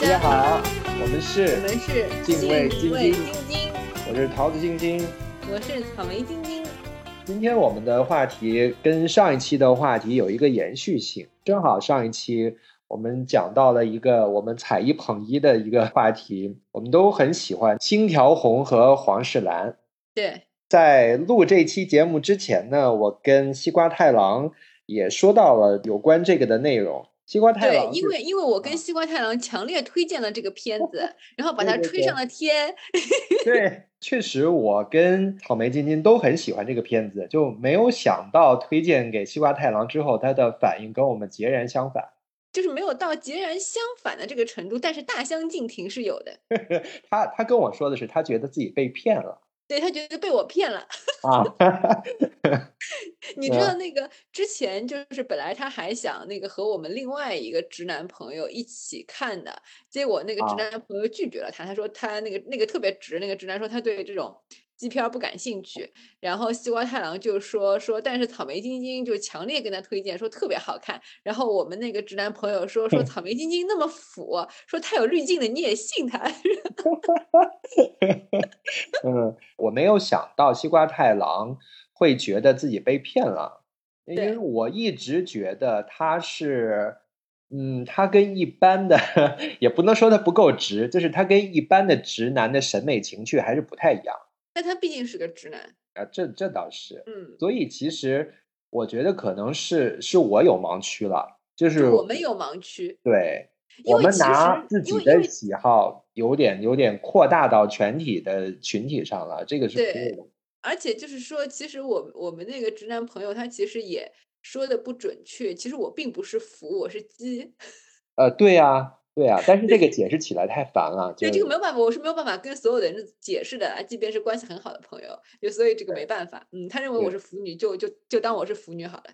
大家好，我们是我们是敬畏晶晶晶晶，我是桃子晶晶。我是草莓晶晶。今天我们的话题跟上一期的话题有一个延续性，正好上一期我们讲到了一个我们踩一捧一的一个话题，我们都很喜欢星条红和黄世兰。对，在录这期节目之前呢，我跟西瓜太郎也说到了有关这个的内容。西瓜太郎对，因为因为我跟西瓜太郎强烈推荐了这个片 子，然后把它吹上了天。对，确实我跟草莓晶晶都很喜欢这个片子，就没有想到推荐给西瓜太郎之后，他的反应跟我们截然相反。就是没有到截然相反的这个程度，但是大相径庭是有的。他他跟我说的是，他觉得自己被骗了对他觉得被我骗了，啊。你知嗯。道那个之前就是本来他还想那个和我们另外一个直男朋友一起看的，结果那个直啊。男朋友拒绝了他，他说他那个那个特别直，那个直男说他对这种基片儿不感兴趣，然后西瓜太郎就说说，但是草莓晶晶就强烈跟他推荐说特别好看，然后我们那个直男朋友说说草莓晶晶那么腐，说太有滤镜的你也信他，嗯，我没有想到西瓜太郎会觉得自己被骗了，因为我一直觉得他是，嗯，他跟一般的 也不能说他不够直，就是他跟一般的直男的审美情趣还是不太一样但他毕竟是个直男，啊，这这倒是。嗯，所以其实我觉得可能是是我有盲区了，就是我们有盲区，对我们拿自己的喜好有点有点扩大到全体的群体上了，这个是不对对的。而且就是说，其实我我们那个直男朋友他其实也说的不准确，其实我并不是腐，我是鸡，呃，对呀，对啊，但是这个解释起来太烦了，就对这个没有办法，我是没有办法跟所有的人解释的啊，即便是关系很好的朋友，就所以这个没办法，嗯，他认为我是腐女，就就就当我是腐女好了，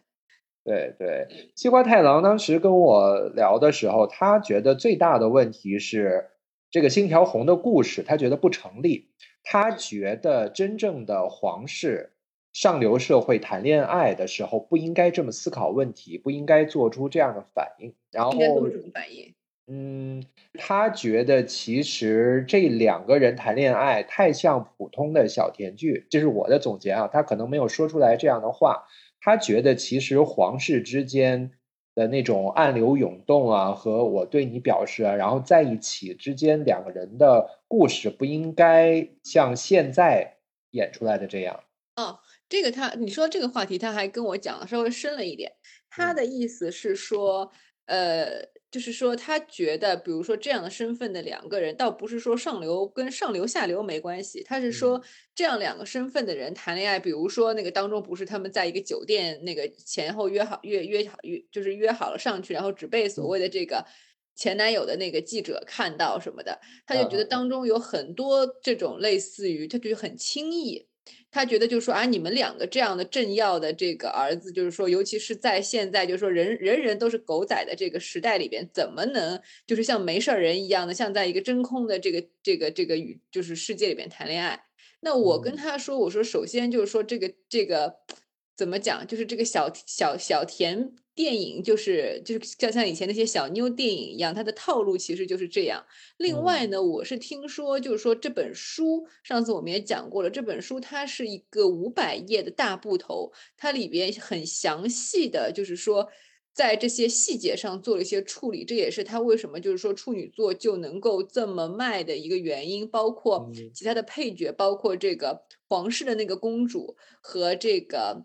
对对。西瓜太郎当时跟我聊的时候，他觉得最大的问题是这个星条红的故事，他觉得不成立。他觉得真正的皇室上流社会谈恋爱的时候，不应该这么思考问题，不应该做出这样的反应。然后应该做出什么反应？嗯，他觉得其实这两个人谈恋爱太像普通的小甜剧，这是我的总结啊。他可能没有说出来这样的话。他觉得其实皇室之间的那种暗流涌动啊，和我对你表示啊，然后在一起之间两个人的故事不应该像现在演出来的这样。哦，这个他你说这个话题，他还跟我讲的稍微深了一点。他嗯的意思是说，呃，就是说他觉得，比如说这样的身份的两个人，倒不是说上流跟上流下流没关系，他是说这样两个身份的人谈恋爱，比如说那个当中不是他们在一个酒店那个前后约好约约好约就是约好了上去，然后只被所嗯。谓的这个。前男友的那个记者看到什么的，他就觉得当中有很多这种类似于，他觉得很轻易，他觉得就是说啊，你们两个这样的政要的这个儿子，就是说，尤其是在现在，就是说人人人都是狗仔的这个时代里边，怎么能就是像没事儿人一样的，像在一个真空的这个这个这个宇就是世界里边谈恋爱？那我跟嗯他说，我说首先就是说这个这个怎么讲，就是这个小小小甜电影，就是就是像像以前那些小妞电影一样，它的套路其实就是这样。另外嗯。呢，我是听说，就是说这本书，上次我们也讲过了，这本书它是一个五百页的大部头，它里边很详细的，就是说在这些细节上做了一些处理，这也是它为什么就是说处女座就能够这么卖的一个原因，包括嗯。其他的配角，包括这个皇室的那个公主和这个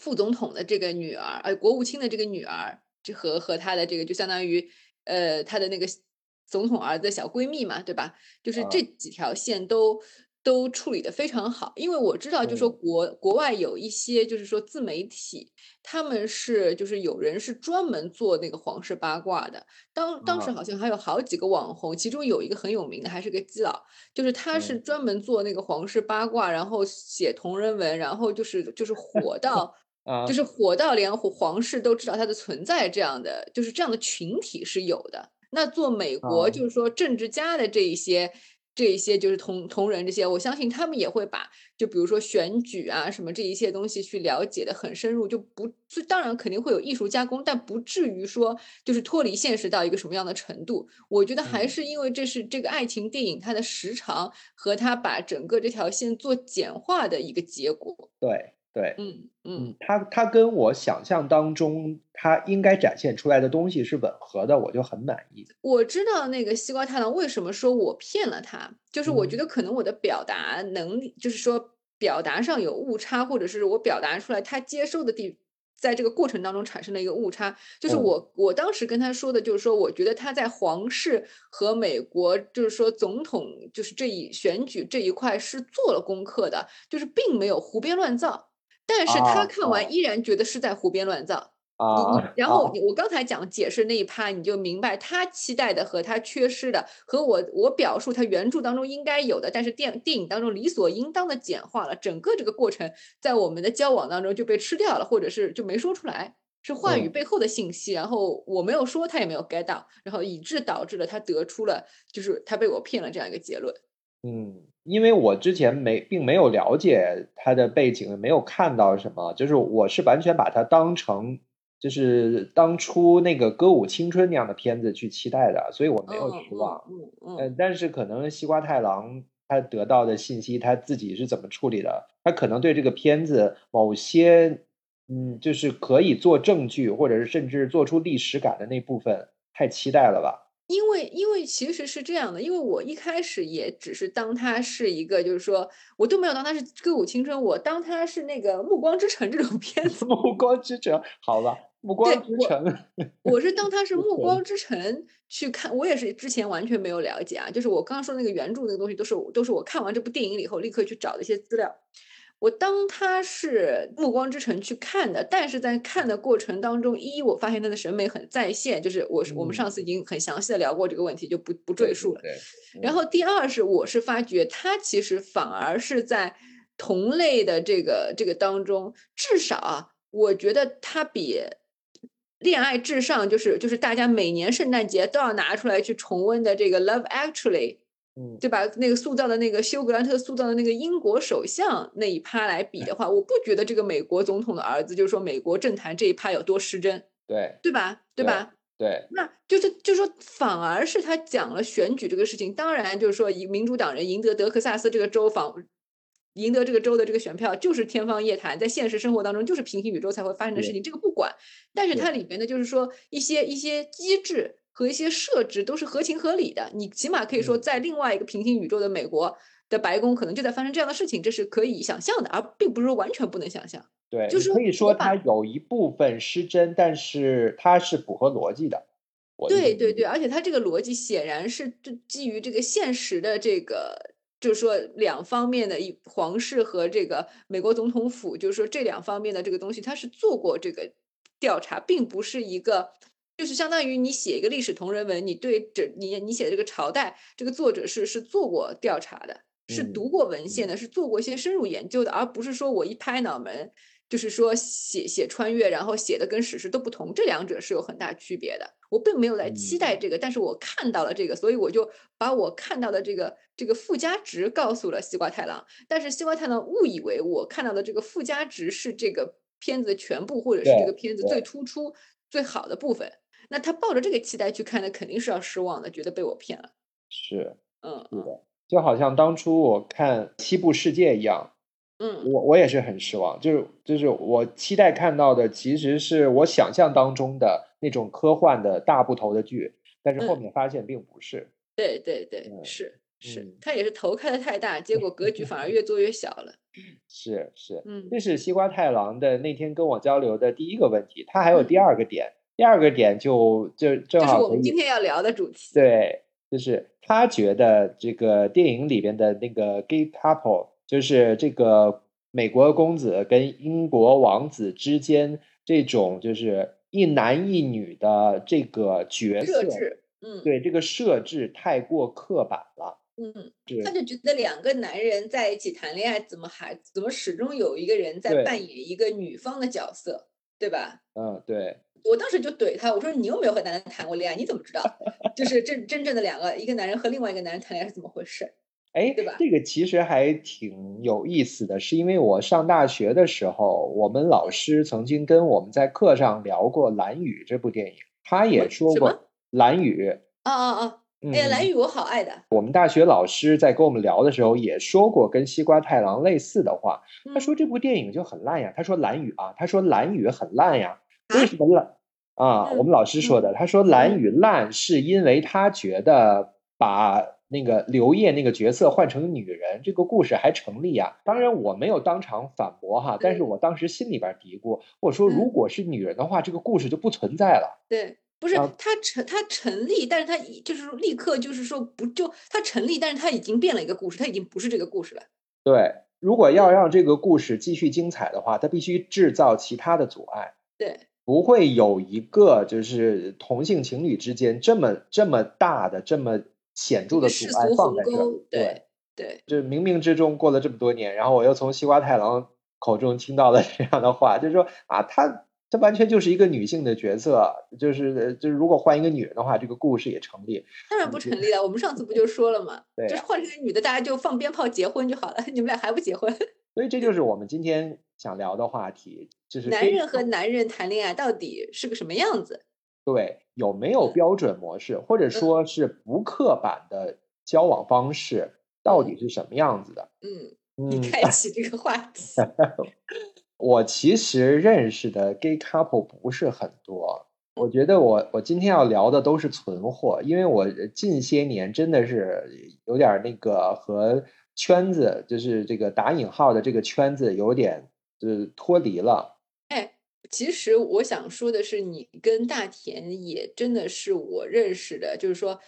副总统的这个女儿，呃，国务卿的这个女儿，这和和她的这个就相当于呃她的那个总统儿子小闺蜜嘛，对吧？就是这啊几条线都都处理的非常好，因为我知道，就说嗯。国国外有一些就是说自媒体，他们是就是有人是专门做那个皇室八卦的，当当时啊好像还有好几个网红，其中有一个很有名的，还是个基佬，就是他是嗯。专门做那个皇室八卦，然后写同人文，然后就是就是火到。啊就是火到连皇皇室都知道它的存在，这样的就是这样的群体是有的。那做美国啊就是说政治家的这一些这一些就是同同人这些，我相信他们也会把就比如说选举啊什么这一些东西去了解的很深入，就不当然肯定会有艺术加工，但不至于说就是脱离现实到一个什么样的程度。我觉得还是因为这是这个爱情电影它的时长和它把整个这条线做简化的一个结果。对。对，嗯嗯，他他跟我想象当中他应该展现出来的东西是吻合的，我就很满意。我知道那个西瓜太郎为什么说我骗了他，就是我觉得可能我的表达能力，就是说表达上有误差，或者是我表达出来他接受的地，在这个过程当中产生了一个误差。就是我我当时跟他说的，就是说我觉得他在皇室和美国，就是说总统，就是这一选举这一块是做了功课的，就是并没有胡编乱造。但是他看完依然觉得是在胡编乱造啊。然后我刚才讲解释那一趴，你就明白他期待的和他缺失的，和我我表述他原著当中应该有的，但是电电影当中理所应当的简化了。整个这个过程在我们的交往当中就被吃掉了，或者是就没说出来，是话语背后的信息。然后我没有说，他也没有 get 到，然后以致导致了他得出了就是他被我骗了这样一个结论。嗯。因为我之前没并没有了解他的背景，没有看到什么，就是我是完全把它当成就是当初那个歌舞青春那样的片子去期待的，所以我没有失望。嗯嗯。但是可能西瓜太郎他得到的信息他自己是怎么处理的？他可能对这个片子某些嗯，就是可以做证据，或者是甚至做出历史感的那部分，太期待了吧。因为，因为其实是这样的，因为我一开始也只是当它是一个，就是说我都没有当它是歌舞青春，我当它是那个暮光之城这种 片子。暮光之城，好吧，暮光之城。我是当它是暮光之城去看，我也是之前完全没有了解啊，就是我刚刚说那个原著那个东西，都是都是我看完这部电影以后立刻去找的一些资料。我当他是《暮光之城》去看的，但是在看的过程当中，一我发现他的审美很在线，就是我是我们上次已经很详细的聊过这个问题，就不不赘述了。然后第二是，我是发觉他其实反而是在同类的这个这个当中，至少啊，我觉得他比《恋爱至上》就是就是大家每年圣诞节都要拿出来去重温的这个《Love Actually》。对吧？那个塑造的那个休格兰特塑造的那个英国首相那一趴来比的话，我不觉得这个美国总统的儿子，就是说美国政坛这一趴有多失真，对对吧？对吧？对，那就是就是说，反而是他讲了选举这个事情。当然，就是说，以民主党人赢得德克萨斯这个州访，赢得这个州的这个选票，就是天方夜谭，在现实生活当中就是平行宇宙才会发生的事情，这个不管。但是它里面的就是说一些一些机制。和一些设置都是合情合理的，你起码可以说，在另外一个平行宇宙的美国的白宫，可能就在发生这样的事情，这是可以想象的，而并不是说完全不能想象。对，就是可以说它有一部分失真，但是它是符合逻辑的。对对对，而且它这个逻辑显然是基于这个现实的这个，就是说两方面的一皇室和这个美国总统府，就是说这两方面的这个东西，它是做过这个调查，并不是一个。就是相当于你写一个历史同人文，你对这你你写的这个朝代，这个作者是是做过调查的，是读过文献的，是做过一些深入研究的，而不是说我一拍脑门，就是说写写穿越，然后写的跟史实都不同，这两者是有很大区别的。我并没有来期待这个，但是我看到了这个，所以我就把我看到的这个这个附加值告诉了西瓜太郎，但是西瓜太郎误以为我看到的这个附加值是这个片子的全部，或者是这个片子最突出最好的部分。那他抱着这个期待去看，的肯定是要失望的，觉得被我骗了。是，嗯，是的，就好像当初我看《西部世界》一样，嗯，我我也是很失望，就是就是我期待看到的，其实是我想象当中的那种科幻的大部头的剧，但是后面发现并不是。对对对，是是，他也是头开的太大，结果格局反而越做越小了。是 是，嗯，这是西瓜太郎的那天跟我交流的第一个问题，他还有第二个点。第二个点就就正好，是我们今天要聊的主题。对，就是他觉得这个电影里边的那个 gay couple，就是这个美国公子跟英国王子之间这种就是一男一女的这个角色，嗯，对这个设置太过刻板了。嗯，他就觉得两个男人在一起谈恋爱，怎么还怎么始终有一个人在扮演一个女方的角色，对吧？嗯，对。我当时就怼他，我说你又没有和男人谈过恋爱，你怎么知道？就是真真正的两个一个男人和另外一个男人谈恋爱是怎么回事？哎，对吧这个其实还挺有意思的，是因为我上大学的时候，我们老师曾经跟我们在课上聊过《蓝雨》这部电影，他也说过《蓝雨》。啊啊啊！嗯哎呀，蓝雨我好爱的。我们大学老师在跟我们聊的时候也说过跟西瓜太郎类似的话，他嗯说这部电影就很烂呀，他说蓝雨啊，他说蓝雨很烂呀，啊为什么烂啊？嗯我们老师说的，他说蓝与烂是因为他觉得把那个刘烨那个角色换成女人，这个故事还成立啊。当然我没有当场反驳哈，但是嗯我当时心里边嘀咕，我说嗯如果是女人的话，这个故事就不存在了。对，不是啊它成他成立，但是他就是立刻就是说不就他成立，但是他已经变了一个故事，他已经不是这个故事了。对，如果要让这个故事继续精彩的话，他必须制造其他的阻碍。对，不会有一个就是同性情侣之间这么这么大的、这么显著的阻碍放在这儿。。对，对对，就是冥冥之中过了这么多年，然后我又从西瓜太郎口中听到了这样的话，就是说啊，他这完全就是一个女性的角色，就是就是如果换一个女人的话，这个故事也成立。当然不成立了。我们上次不就说了吗？对呀就是换成个女的，大家就放鞭炮结婚就好了。你们俩还不结婚？所以这就是我们今天想聊的话题，就是男人和男人谈恋爱到底是个什么样子？对，有没有嗯标准模式，或者说是不刻板的交往方式，到底是什么样子的？嗯，嗯你，开启这个话题。我其实认识的 gay couple 不是很多。我觉得我我今天要聊的都是存货，因为我近些年真的是有点儿那个和圈子，就是这个打引号的这个圈子有点就是脱离了。哎，其实我想说的是，你跟大田也真的是我认识的，就是说，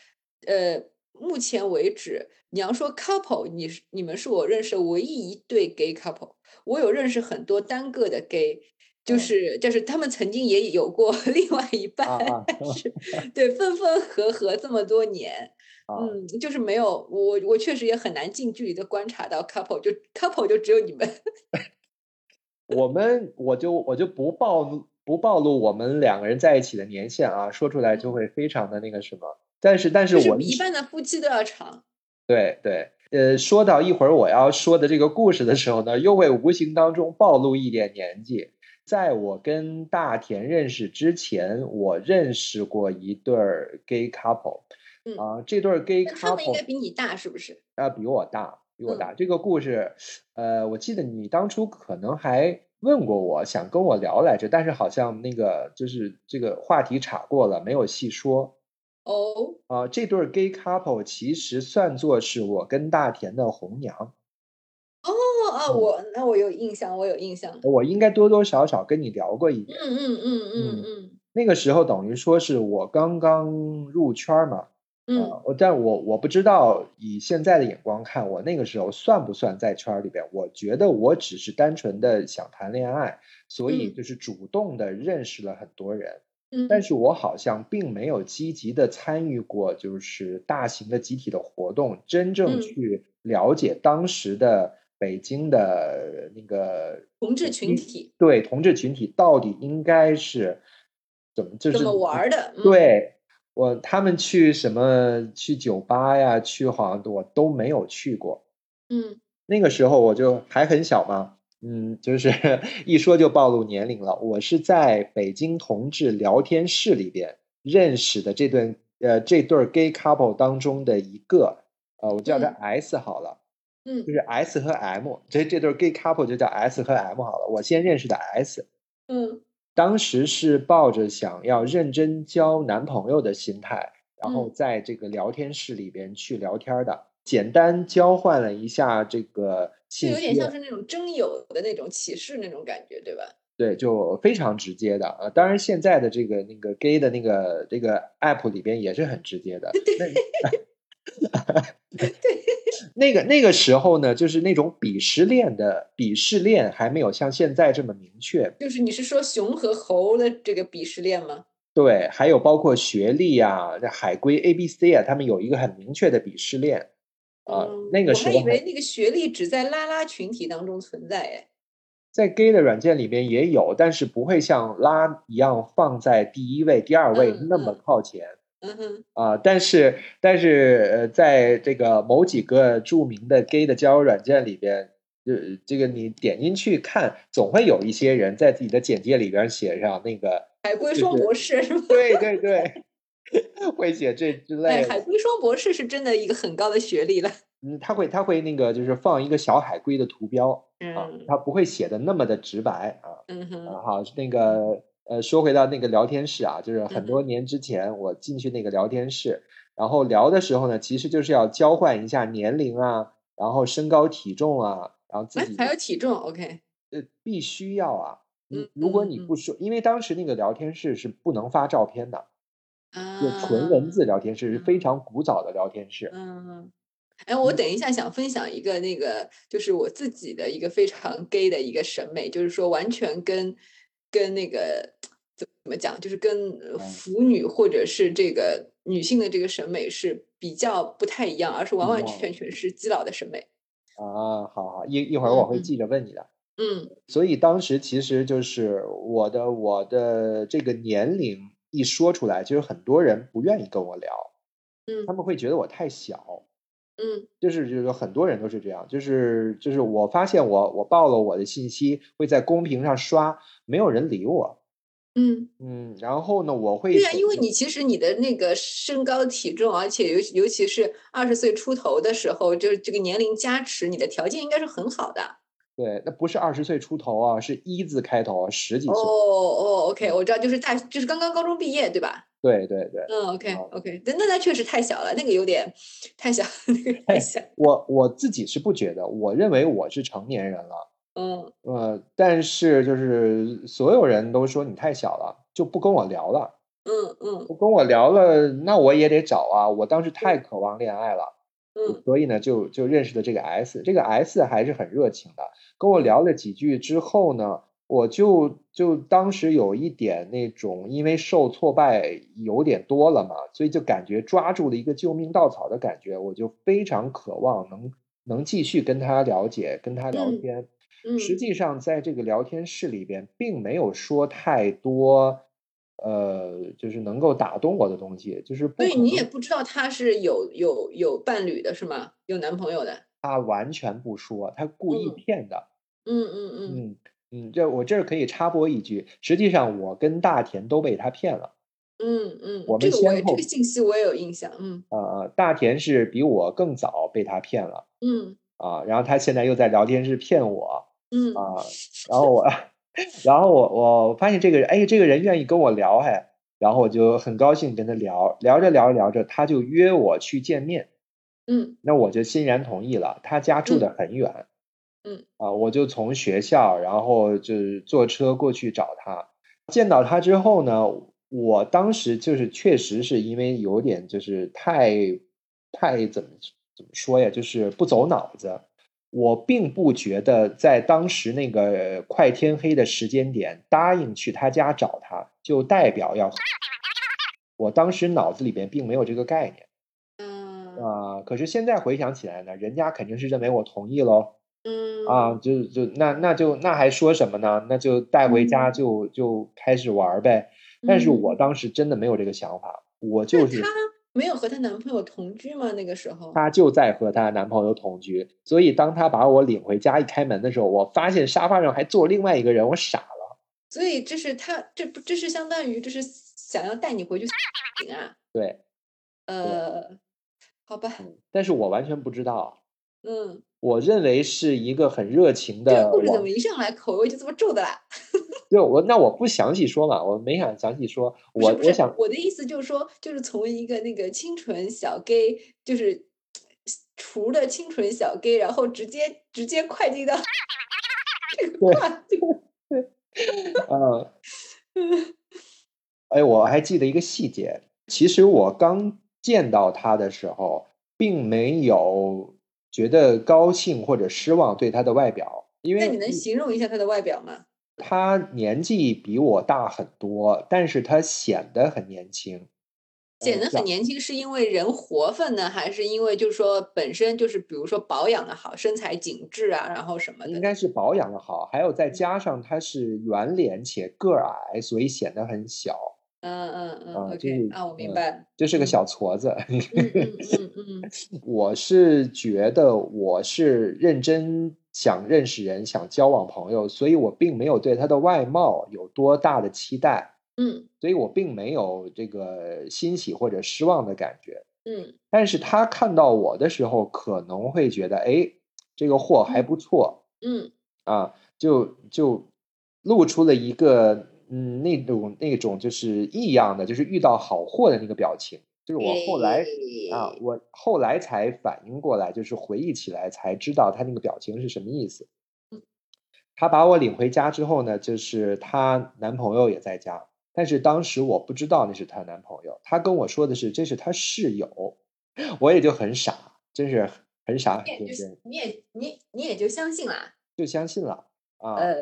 呃，目前为止，你要说 couple，你是你们是我认识的唯一一对 gay couple。我有认识很多单个的 gay，就嗯是就是他们曾经也有过 另外一半，啊但是 对分分合合这么多年，啊嗯，就是没有我我确实也很难近距离的观察到 couple，就 couple 就只有你们。我们我就我就不暴露不暴露我们两个人在一起的年限啊，说出来就会非常的那个什么。但是但是我就是比一般的夫妻都要长。对对，呃，说到一会儿我要说的这个故事的时候呢，又会无形当中暴露一点年纪。在我跟大田认识之前，我认识过一对儿 gay couple，嗯啊、这对儿 gay 那他们 couple 应该比你大，是不是？啊、比我大，比我嗯。这个故事，呃，我记得你当初可能还问过我，想跟我聊来着，但是好像那个就是这个话题岔过了，没有细说。哦，啊、这对儿 gay couple 其实算作是我跟大田的红娘。哦哦，我那我有印象，我有印象。我应该多多少少跟你聊过一点。嗯嗯嗯嗯嗯那个时候等于说是我刚刚入圈儿嘛，嗯呃，我但我我不知道以现在的眼光看，我那个时候算不算在圈儿里边？我觉得我只是单纯的想谈恋爱，所以嗯。就是主动的认识了很多人，嗯，但是我好像并没有积极的参与过，就是大型的集体的活动，真正嗯。去了解当时的北京的那个同志群体。对同志群体到底应该是怎么就是怎么玩的？嗯，对我他们去什么去酒吧呀，去好像我都没有去过。嗯那个时候我就还很小嘛，嗯，就是 一说就暴露年龄了。我是在北京同志聊天室里边认识的这对呃这对儿 gay couple 当中的一个，呃，我叫他嗯 S 好了。嗯就是 S 和 M，这这对 gay couple 就叫 S 和 M 好了。我先认识的 S，嗯当时是抱着想要认真交男朋友的心态，然后嗯在这个聊天室里边去聊天的，简单交换了一下这个就信息，有点像是那种征友的那种启示那种感觉，对吧？对，就非常直接的。呃，当然现在的这个那个 gay 的那个这个 app 里边也是很直接的。那 那个那个时候呢，就是那种鄙视链的鄙视链还没有像现在这么明确。就是你是说熊和猴的这个鄙视链吗？对，还有包括学历啊、这海归 A、B、C 啊，他们有一个很明确的鄙视链啊、嗯那个时候我还以为那个学历只在拉拉群体当中存在，哎，在 gay 的软件里边也有，但是不会像拉一样放在第一位、第二位嗯那么嗯靠前。嗯哼，啊，但是但是呃，在这个某几个著名的 gay 的交友软件里边，就这个你点进去看，总会有一些人在自己的简介里边写上那个海龟双博士是吗？对对对，会写这之哎，类的。海龟双博士是真的一个很高的学历了。嗯，他会他会那个就是放一个小海龟的图标啊，嗯他不会写的那么的直白啊。嗯哼，啊，好，那个呃，说回到那个聊天室啊，就是很嗯多年之前我进去那个聊天室，然后聊的时候呢，其实就是要交换一下年龄啊，然后身高体重啊，然后自己，哎还有体重，OK，呃必须要啊。如果你不说，因为当时那个聊天室是不能发照片的，啊，就纯文字聊天室，是非常古早的聊天室。嗯，哎，我嗯等一下想分享一个那个，就是我自己的一个非常 gay 的一个审美，就是说完全跟跟那个怎么讲，就是跟腐女或者是这个女性的这个审美是比较不太一样，而是完完全全是基佬的审美。啊，好好，一一会儿我会记着问你的。嗯所以当时其实就是我的我的这个年龄一说出来，就是很多人不愿意跟我聊，嗯他嗯们会觉得我太小。嗯就是就是很多人都是这样，就是就是我发现我我报了我的信息会在公屏上刷，没有人理我。嗯，嗯，然后呢，我会对呀、怎么因为你其实你的那个身高体重，而且尤尤其是二十岁出头的时候，就是这个年龄加持，你的条件应该是很好的。对，那不是二十岁出头啊，是一字开头啊，十几哦岁。哦哦，OK，我知道，就是大，就是刚刚高中毕业，对吧？对对对，嗯，OK 好 OK，那那他确实太小了，那个有点太小，那个太小。我我自己是不觉得，我认为我是成年人了。嗯呃，但是就是所有人都说你太小了，就不跟我聊了。嗯嗯不跟我聊了，那我也得找啊。我当时太渴望恋爱了，嗯所以呢，就就认识了这个 S。这个 S 还是很热情的，跟我聊了几句之后呢，我就就当时有一点那种，因为受挫败有点多了嘛，所以就感觉抓住了一个救命稻草的感觉，我就非常渴望能能继续跟他了解，跟他聊嗯天。嗯，实际上，在这个聊天室里边，并没有说太多，呃，就是能够打动我的东西，就是不可所以你也不知道他是有有有伴侣的是吗？有男朋友的？他完全不说，他故意嗯骗的。嗯嗯嗯嗯嗯，这我这儿可以插播一句，实际上我跟大田都被他骗了。嗯嗯，我这个我也这们先后个信息我也有印象。嗯呃，大田是比我更早被他骗了嗯啊，然后他现在又在聊天室骗我嗯啊，然后我，然后我我发现这个人，哎，这个人愿意跟我聊，还，然后我就很高兴跟他聊，聊着聊着聊着，他就约我去见面，嗯那我就欣然同意了。他家住的很远，嗯啊，我就从学校，然后就是坐车过去找他。见到他之后呢，我当时就是确实是因为有点就是太太怎么怎么说呀，就是不走脑子。我并不觉得在当时那个快天黑的时间点答应去他家找他，就代表要。我当时脑子里边并没有这个概念嗯啊、可是现在回想起来呢，人家肯定是认为我同意喽。嗯啊，就就那那就那还说什么呢？那就带回家嗯就就开始玩儿呗。但是我嗯当时真的没有这个想法，我就是她没有和她男朋友同居吗？那个时候？她就在和她男朋友同居，所以当她把我领回家一开门的时候，我发现沙发上还坐另外一个人，我傻了。所以这是她这不这是相当于就是想要带你回去啊？对，呃，好吧，嗯，但是我完全不知道，嗯，我认为是一个很热情的这个故事怎么一上来口味就这么重的啦？就我那我不详细说嘛，我没想详细说，我我想我的意思就是说，就是从一个那个清纯小 gay，就是除了清纯小 gay，然后直接直接快进到 这个对跨度，嗯。哎，我还记得一个细节，其实我刚见到他的时候，并没有觉得高兴或者失望对他的外表，因为那你能形容一下他的外表吗？他年纪比我大很多，但是他显得很年轻，显得很年轻，是因为人活泛呢，还是因为就是说本身就是比如说保养的好，身材紧致啊，然后什么的？应该是保养的好，还有再加上他是圆脸且个儿矮，所以显得很小。嗯嗯嗯，OK，是啊，我明嗯白，就是个嗯。小矬子。嗯嗯 嗯嗯。我是觉得我是认真想认识人，想交往朋友，所以我并没有对他的外貌有多大的期待，嗯。所以我并没有这个欣喜或者失望的感觉。嗯。但是他看到我的时候，可能会觉得，哎，这个货还不错嗯。啊，就就露出了一个嗯那种那种就是异样的，就是遇到好货的那个表情。就是我后来啊，我后来才反应过来，就是回忆起来才知道他那个表情是什么意思嗯。她把我领回家之后呢，就是她男朋友也在家，但是当时我不知道那是她男朋友，她跟我说的是这是她室友，我也就很傻，真是很傻很天真，你也你你也就相信了，就相信了啊。呃，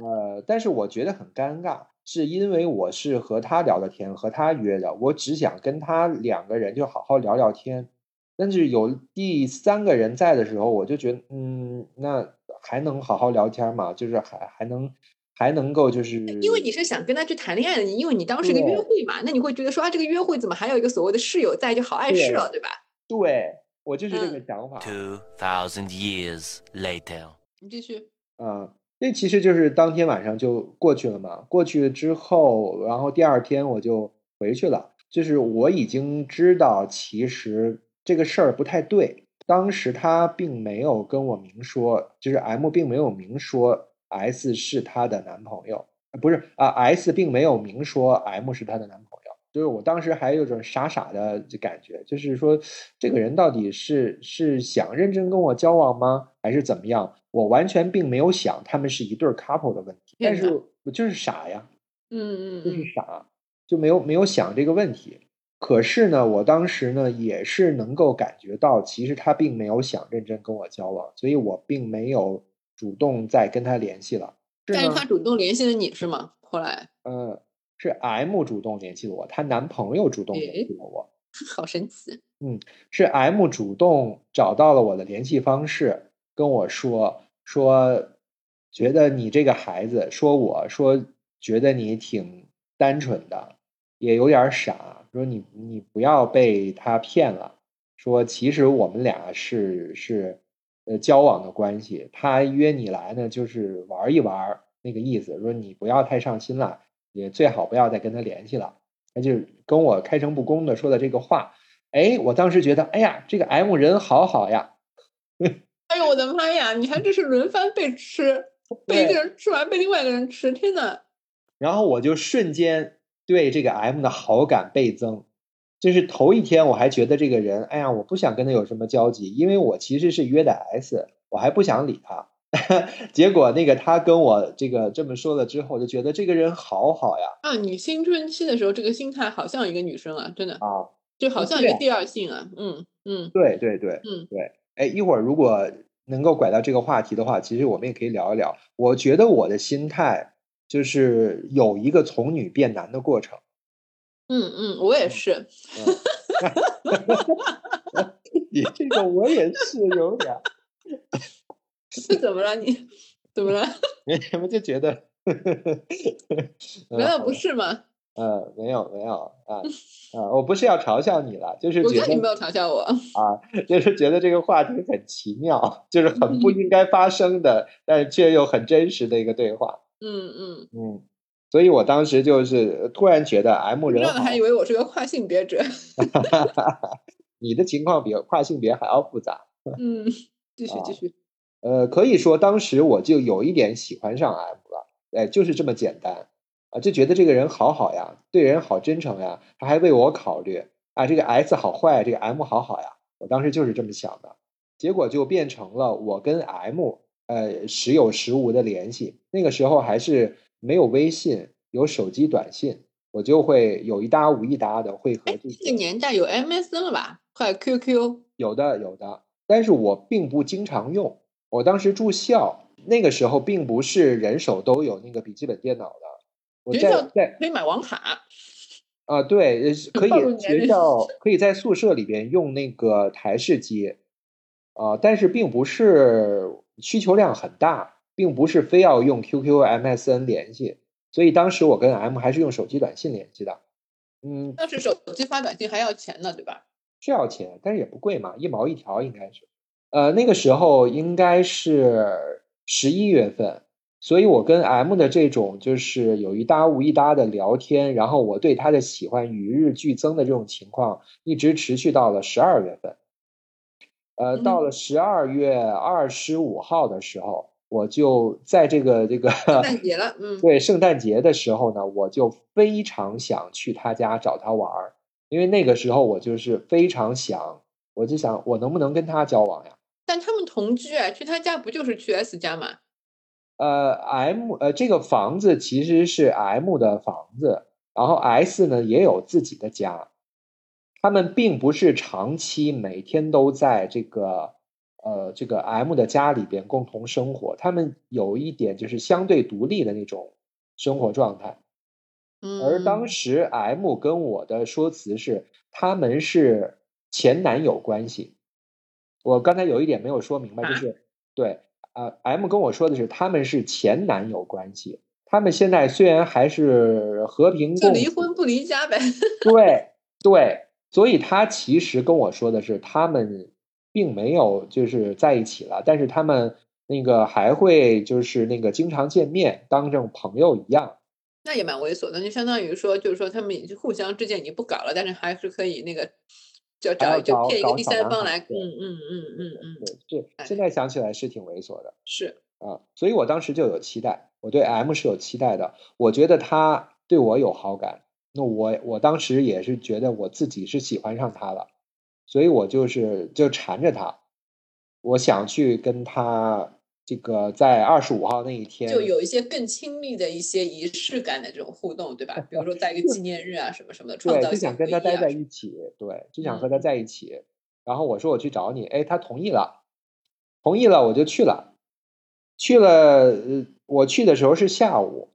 呃，但是我觉得很尴尬，是因为我是和他聊的天，和他约的，我只想跟他两个人就好好聊聊天。但是有第三个人在的时候，我就觉得，嗯，那还能好好聊天吗？就是还还能还能够就是因为你是想跟他去谈恋爱的，因为你当时一个约会嘛，那你会觉得说啊，这个约会怎么还有一个所谓的室友在，就好碍事了，对吧？对我就是这个嗯想法。Two thousand years later. 你继续，啊，这其实就是当天晚上就过去了嘛。过去了之后，然后第二天我就回去了。就是我已经知道，其实这个事儿不太对。当时他并没有跟我明说，就是 M 并没有明说 S 是她的男朋友，不是啊，S 并没有明说 M 是她的男朋友。就是我当时还有种傻傻的感觉，就是说这个人到底是是想认真跟我交往吗，还是怎么样？我完全并没有想他们是一对儿 couple 的问题，但是我就是傻呀，嗯嗯就是嗯傻，就没有没有想这个问题。可是呢，我当时呢也是能够感觉到，其实他并没有想认真跟我交往，所以我并没有主动再跟他联系了。呢但是他主动联系了你是吗？后来，呃，是 M 主动联系了我，她男朋友主动联系了我，好神奇，嗯是 M 主动找到了我的联系方式，跟我说说，觉得你这个孩子，说我说觉得你挺单纯的，也有点儿傻，说你你不要被他骗了，说其实我们俩是是呃交往的关系，他约你来呢就是玩一玩儿那个意思，说你不要太上心了，也最好不要再跟他联系了。他就跟我开诚布公的说的这个话，哎，我当时觉得，哎呀，这个 M 人好好呀，哎呦我的妈呀，你还这是轮番被吃，被一个人吃完被另外一个人吃，天呐，然后我就瞬间对这个 M 的好感倍增。就是头一天我还觉得这个人，哎呀，我不想跟他有什么交集，因为我其实是约的 S，我还不想理他。结果那个他跟我这个这么说了之后，我就觉得这个人好好呀啊，你青春期的时候这个心态好像一个女生啊，真的，啊！就好像一个第二性啊，嗯嗯对对对，嗯对。哎，一会儿如果能够拐到这个话题的话，其实我们也可以聊一聊。我觉得我的心态就是有一个从女变男的过程。嗯嗯，我也是，你这个我也是有点儿，怎么了你？怎么了？没 什么就觉得，没有不是吗？呃，没有没有啊啊，我不是要嘲笑你了，就是觉得我觉得你没有嘲笑我，啊，就是觉得这个话题很奇妙，就是很不应该发生的，但是却又很真实的一个对话。嗯嗯，嗯，所以我当时就是突然觉得 M 人我，还以为我是个跨性别者，你的情况比跨性别还要复杂。嗯，继续啊继续，呃，可以说当时我就有一点喜欢上 M 了，哎，就是这么简单啊，就觉得这个人好好呀，对人好真诚呀，他还为我考虑啊，这个 S 好坏，这个 M 好好呀，我当时就是这么想的，结果就变成了我跟 M 呃时有时无的联系，那个时候还是没有微信，有手机短信，我就会有一搭无一搭的会和这这个年代有 MSN 了吧？还有 QQ，有的有的，但是我并不经常用。我当时住校，那个时候并不是人手都有那个笔记本电脑的。我学校在在可以买网卡，啊，对，可以学校可以在宿舍里边用那个台式机，啊，但是并不是需求量很大，并不是非要用 QQ、MSN 联系。所以当时我跟 M 还是用手机短信联系的。嗯，当时手机发短信还要钱呢，对吧？是要钱，但是也不贵嘛，一毛一条应该是。呃，那个时候应该是十一月份，所以我跟 M 的这种就是有一搭无一搭的聊天，然后我对他的喜欢与日俱增的这种情况，一直持续到了十二月份。呃，嗯到了十二月二十五号的时候，我就在这个这个圣诞节了，嗯，对圣诞节的时候呢，我就非常想去他家找他玩儿，因为那个时候我就是非常想，我就想我能不能跟他交往呀？但他们同居啊，去他家不就是去 S 家吗？呃，M 呃这个房子其实是 M 的房子，然后 S 呢也有自己的家，他们并不是长期每天都在这个呃这个 M 的家里边共同生活，他们有一点就是相对独立的那种生活状态。嗯，而当时 M 跟我的说辞是，他们是前男友关系。我刚才有一点没有说明白，就啊是对啊、m 跟我说的是他们是前男友关系。他们现在虽然还是和平就离婚不离家呗。对对，所以他其实跟我说的是，他们并没有就是在一起了，但是他们那个还会就是那个经常见面，当成朋友一样。那也蛮猥琐的，就相当于说，就是说他们已经互相之间已经不搞了，但是还是可以那个，就找就搞搞骗一个第三方来，嗯嗯嗯嗯嗯，对，现在想起来是挺猥琐的。是，啊，所以我当时就有期待，我对 M 是有期待的，我觉得他对我有好感，那我我当时也是觉得我自己是喜欢上他了，所以我就是就缠着他，我想去跟他这个在二十五号那一天就有一些更亲密的一些仪式感的这种互动，对吧？比如说在一个纪念日啊什么什么的，创对，造一些就想跟他待在一起，对，就想和他嗯在一起。然后我说我去找你，哎，他同意了，同意了，我就去了。去了，呃，我去的时候是下午，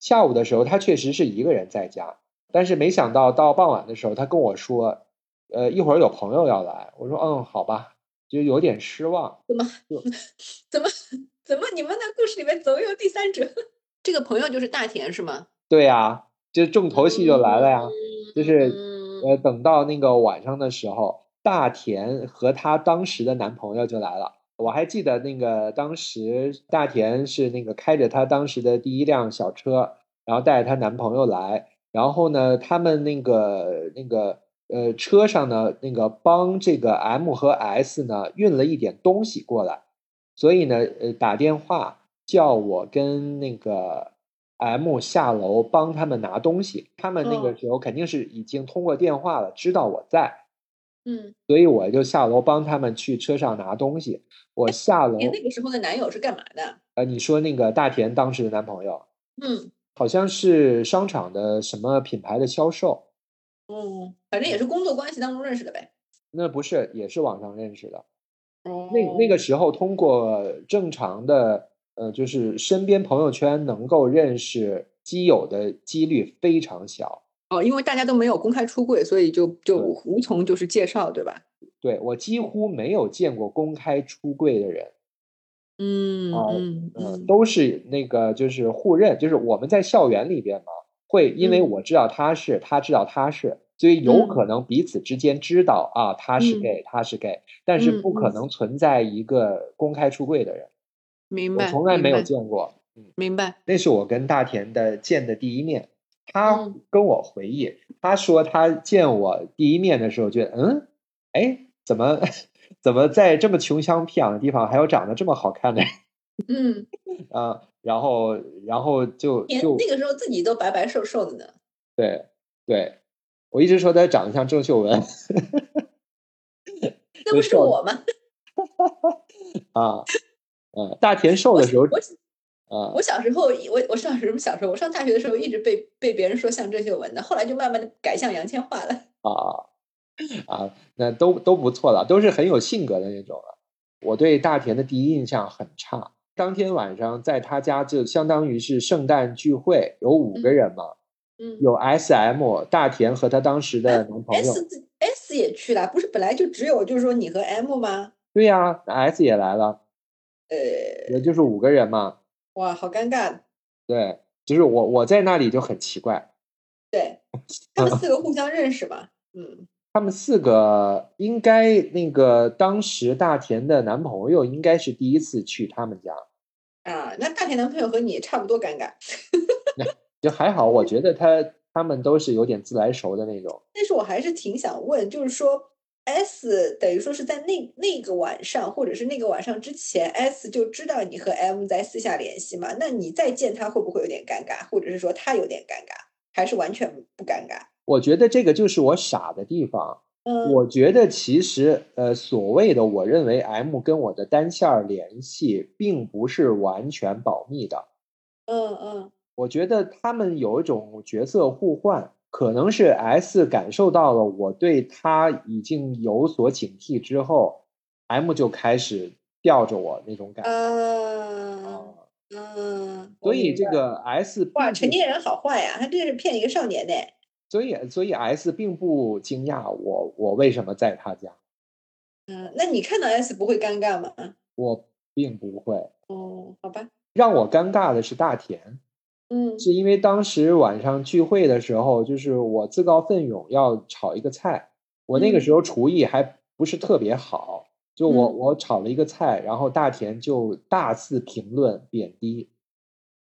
下午的时候他确实是一个人在家，但是没想到到傍晚的时候，他跟我说，呃，一会儿有朋友要来。我说，嗯，好吧，就有点失望。怎么怎么怎么你们的故事里面总有第三者？这个朋友就是大田是吗？对呀，就重头戏就来了呀。就是嗯呃，等到那个晚上的时候，大田和她当时的男朋友就来了。我还记得那个当时大田是那个开着她当时的第一辆小车，然后带着她男朋友来，然后呢，他们那个那个呃车上呢，那个帮这个 M 和 S 呢运了一点东西过来，所以呢，呃，打电话叫我跟那个 M 下楼帮他们拿东西。他们那个哦时候肯定是已经通过电话了，知道我在，嗯，所以我就下楼帮他们去车上拿东西。我下楼，你那个时候的男友是干嘛的？呃，你说那个大田当时的男朋友，嗯好像是商场的什么品牌的销售，嗯，反正也是工作关系当中认识的呗。那不是也是网上认识的。哦那那个时候通过正常的呃，就是身边朋友圈能够认识基友的几率非常小。哦，因为大家都没有公开出柜，所以就就无从就是介绍，对吧？对我几乎没有见过公开出柜的人，嗯嗯，嗯，都是那个就是互认，就是我们在校园里边嘛，会因为嗯。我知道他是，他知道他是，所以有嗯。可能彼此之间知道啊他是嗯。gay，他是 gay，但是嗯不可嗯。能存在一个公开出柜的人，我明白，从来没有见过。明白。那是我跟大田的见的第一面，他嗯。跟我回忆，他说他见我第一面的时候，觉得嗯，哎，怎么 怎么在这么穷乡僻壤的地方还有长得这么好看的人嗯，啊？然后然后就就那个时候自己都白白瘦瘦的呢。对对，我一直说他长得像郑秀文 那不是我吗？啊，嗯，大田 瘦的时候我啊我小时候，我我上什么小时候？我上大学的时候一直被被别人说像郑秀文的，后来就慢慢的改向杨千嬅了。啊啊，那都都不错了，都是很有性格的那种了。我对大田的第一印象很差。当天晚上在他家就相当于是圣诞聚会，有五个嗯人嘛，嗯有 S M 大田和他当时的男朋友 S 也去了，不是本来就只有就是说你和 M 吗？对呀、s 也来了，呃，也就是五个人嘛。哇，好尴尬。对，就是我我在那里就很奇怪，对，他们四个互相认识吧，嗯，他们四个应该那个当时大田的男朋友应该是第一次去他们家，啊，那大田男朋友和你差不多尴尬，就还好，我觉得他他们都是有点自来熟的那种。但是我还是挺想问，就是说 S 等于说是在那那个晚上，或者是那个晚上之前，S 就知道你和 M 在私下联系嘛？那你再见他会不会有点尴尬，或者是说他有点尴尬，还是完全不尴尬？我觉得这个就是我傻的地方。嗯，我觉得其实呃，所谓的我认为 M 跟我的单线联系，并不是完全保密的。嗯嗯我觉得他们有一种角色互换，可能是 S 感受到了我对他已经有所警惕之后，M 就开始吊着我那种感觉。嗯嗯，所以这个 S 哇，成年人好坏呀，他这是骗一个少年呢。所以所以 S 并不惊讶我我为什么在他家，嗯，那你看到 S 不会尴尬吗？我并不会。哦，好吧，让我尴尬的是大田，嗯。是因为当时晚上聚会的时候，就是我自告奋勇要炒一个菜，我那个嗯。时候厨艺还不是特别好，就我嗯。我炒了一个菜，然后大田就大肆评论贬低，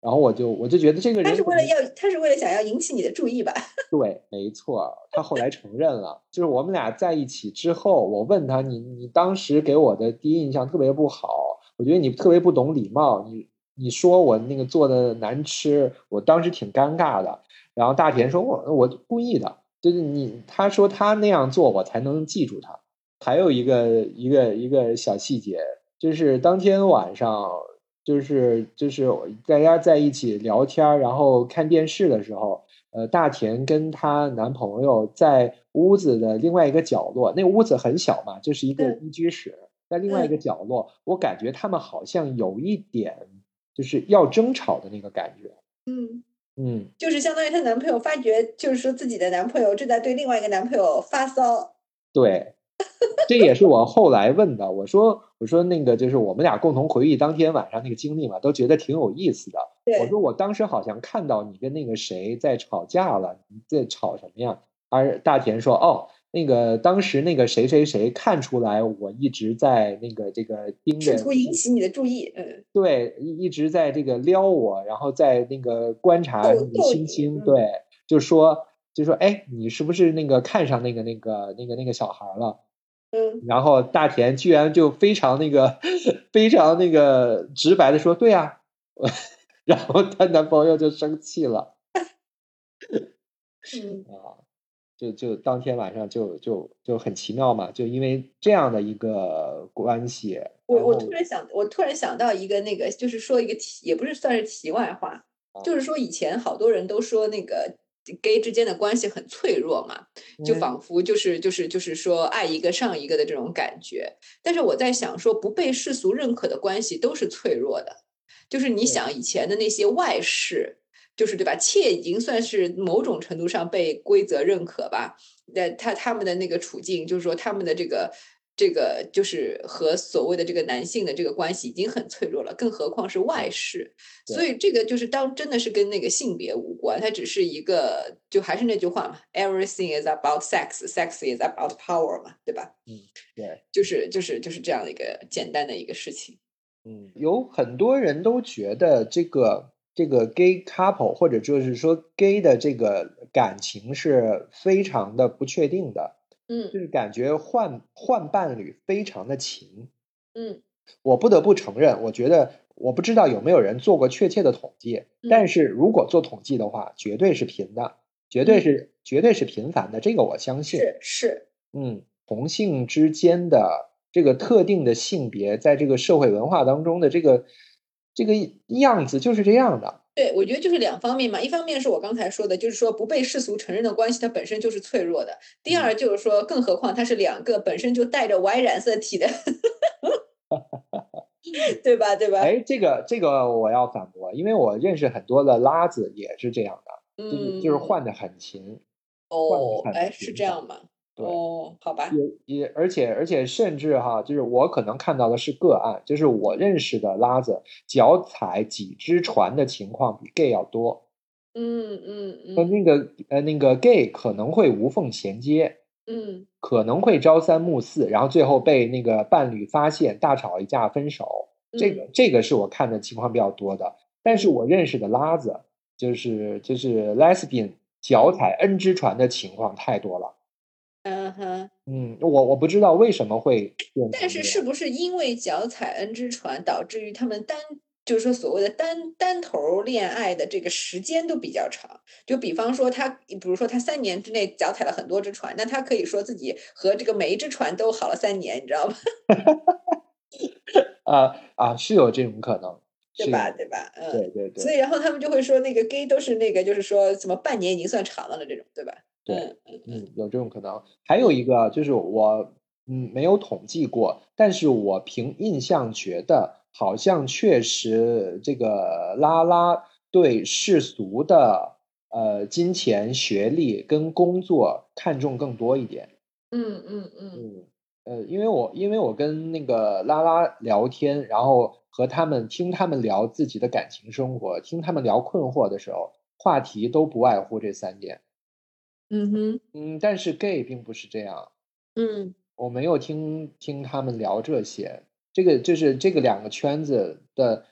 然后我就我就觉得这个人他是为了要，他是为了想要引起你的注意吧？对，没错，他后来承认了，就是我们俩在一起之后，我问他，你你当时给我的第一印象特别不好，我觉得你特别不懂礼貌，你你说我那个做的难吃，我当时挺尴尬的。然后大田说，我我故意的，就是你他说他那样做，我才能记住他。还有一个一个一个小细节，就是当天晚上，就是就是大家在一起聊天儿，然后看电视的时候。呃，大田跟她男朋友在屋子的另外一个角落，那个屋子很小嘛，就是一个嗯一居室，在另外一个角落，我感觉他们好像有一点就是要争吵的那个感觉。嗯，嗯，就是相当于她男朋友发觉，就是说自己的男朋友正在对另外一个男朋友发骚。对，这也是我后来问的。我说，我说那个就是我们俩共同回忆当天晚上那个经历嘛，都觉得挺有意思的。我，说我当时好像看到你跟那个谁在吵架了，你在吵什么呀？而大田说，哦，那个当时那个谁谁谁看出来我一直在那个这个盯着，试图引起你的注意。嗯，对，一一直在这个撩我，然后在那个观察你星星，嗯对，就说就说，哎，你是不是那个看上那个那个那个那个小孩了？嗯，然后大田居然就非常那个 非常那个直白的说，对呀、然后她男朋友就生气了嗯，啊，就就当天晚上就就就很奇妙嘛，就因为这样的一个关系，我我突然想，我突然想到一个那个，就是说一个题，也不是算是题外话，就是说以前好多人都说那个 gay 之间的关系很脆弱嘛，就嗯仿佛就是就是就是说爱一个上一个的这种感觉。但是我在想说，不被世俗认可的关系都是脆弱的。就是你想以前的那些外事，就是对吧？妾已经算是某种程度上被规则认可吧。那他他们的那个处境，就是说他们的这个这个就是和所谓的这个男性的这个关系已经很脆弱了，更何况是外事。所以这个就是当真的是跟那个性别无关，它只是一个，就还是那句话嘛，everything is about sex，sex is about power 嘛，对吧？嗯对。就是就是就是这样的一个简单的一个事情。嗯，有很多人都觉得这个这个 gay couple 或者就是说 gay 的这个感情是非常的不确定的，嗯就是感觉换换伴侣非常的勤。嗯我不得不承认，我觉得我不知道有没有人做过确切的统计，但嗯是如果做统计的话，绝对是频的，绝对嗯是绝对是频繁的，这个我相信。是是，嗯，同性之间的这个特定的性别，在这个社会文化当中的这个这个样子就是这样的。对，我觉得就是两方面嘛，一方面是我刚才说的，就是说不被世俗承认的关系，它本身就是脆弱的；第嗯二就是说，更何况它是两个本身就带着 Y 染色体的，对吧？对吧？哎，这个这个我要反驳，因为我认识很多的拉子也是这样的，就是就是嗯，换的很勤，哦，很哎，是这样吗？对哦，好吧，也也而且而且甚至哈，就是我可能看到的是个案，就是我认识的拉子脚踩几只船的情况比 gay 要多。嗯嗯嗯和那个呃那个 gay 可能会无缝衔接，嗯可能会朝三暮四，然后最后被那个伴侣发现，大吵一架分手。这个这个是我看的情况比较多的，但是我认识的拉子就是就是 lesbian 脚踩 N 只船的情况太多了。嗯哼。嗯，我我不知道为什么会但是是不是因为脚踩 N 只船，导致于他们单就是说所谓的单单头恋爱的这个时间都比较长？就比方说他，比如说他三年之内脚踩了很多只船，那他可以说自己和这个每一只船都好了三年，你知道吗？啊啊是有这种可能，是对吧？对吧？嗯。对对对所以然后他们就会说，那个 gay 都是那个，就是说什么半年已经算长了的了，这种，对吧？对嗯有这种可能。还有一个就是我嗯没有统计过，但是我凭印象觉得好像确实这个拉拉对世俗的呃金钱、学历跟工作看重更多一点。嗯嗯嗯嗯呃，因为我因为我跟那个拉拉聊天，然后和他们听他们聊自己的感情生活，听他们聊困惑的时候，话题都不外乎这三点。嗯哼嗯，但是 gay 并不是这样。嗯我没有听听他们聊这些，这个就是这个两个圈子的，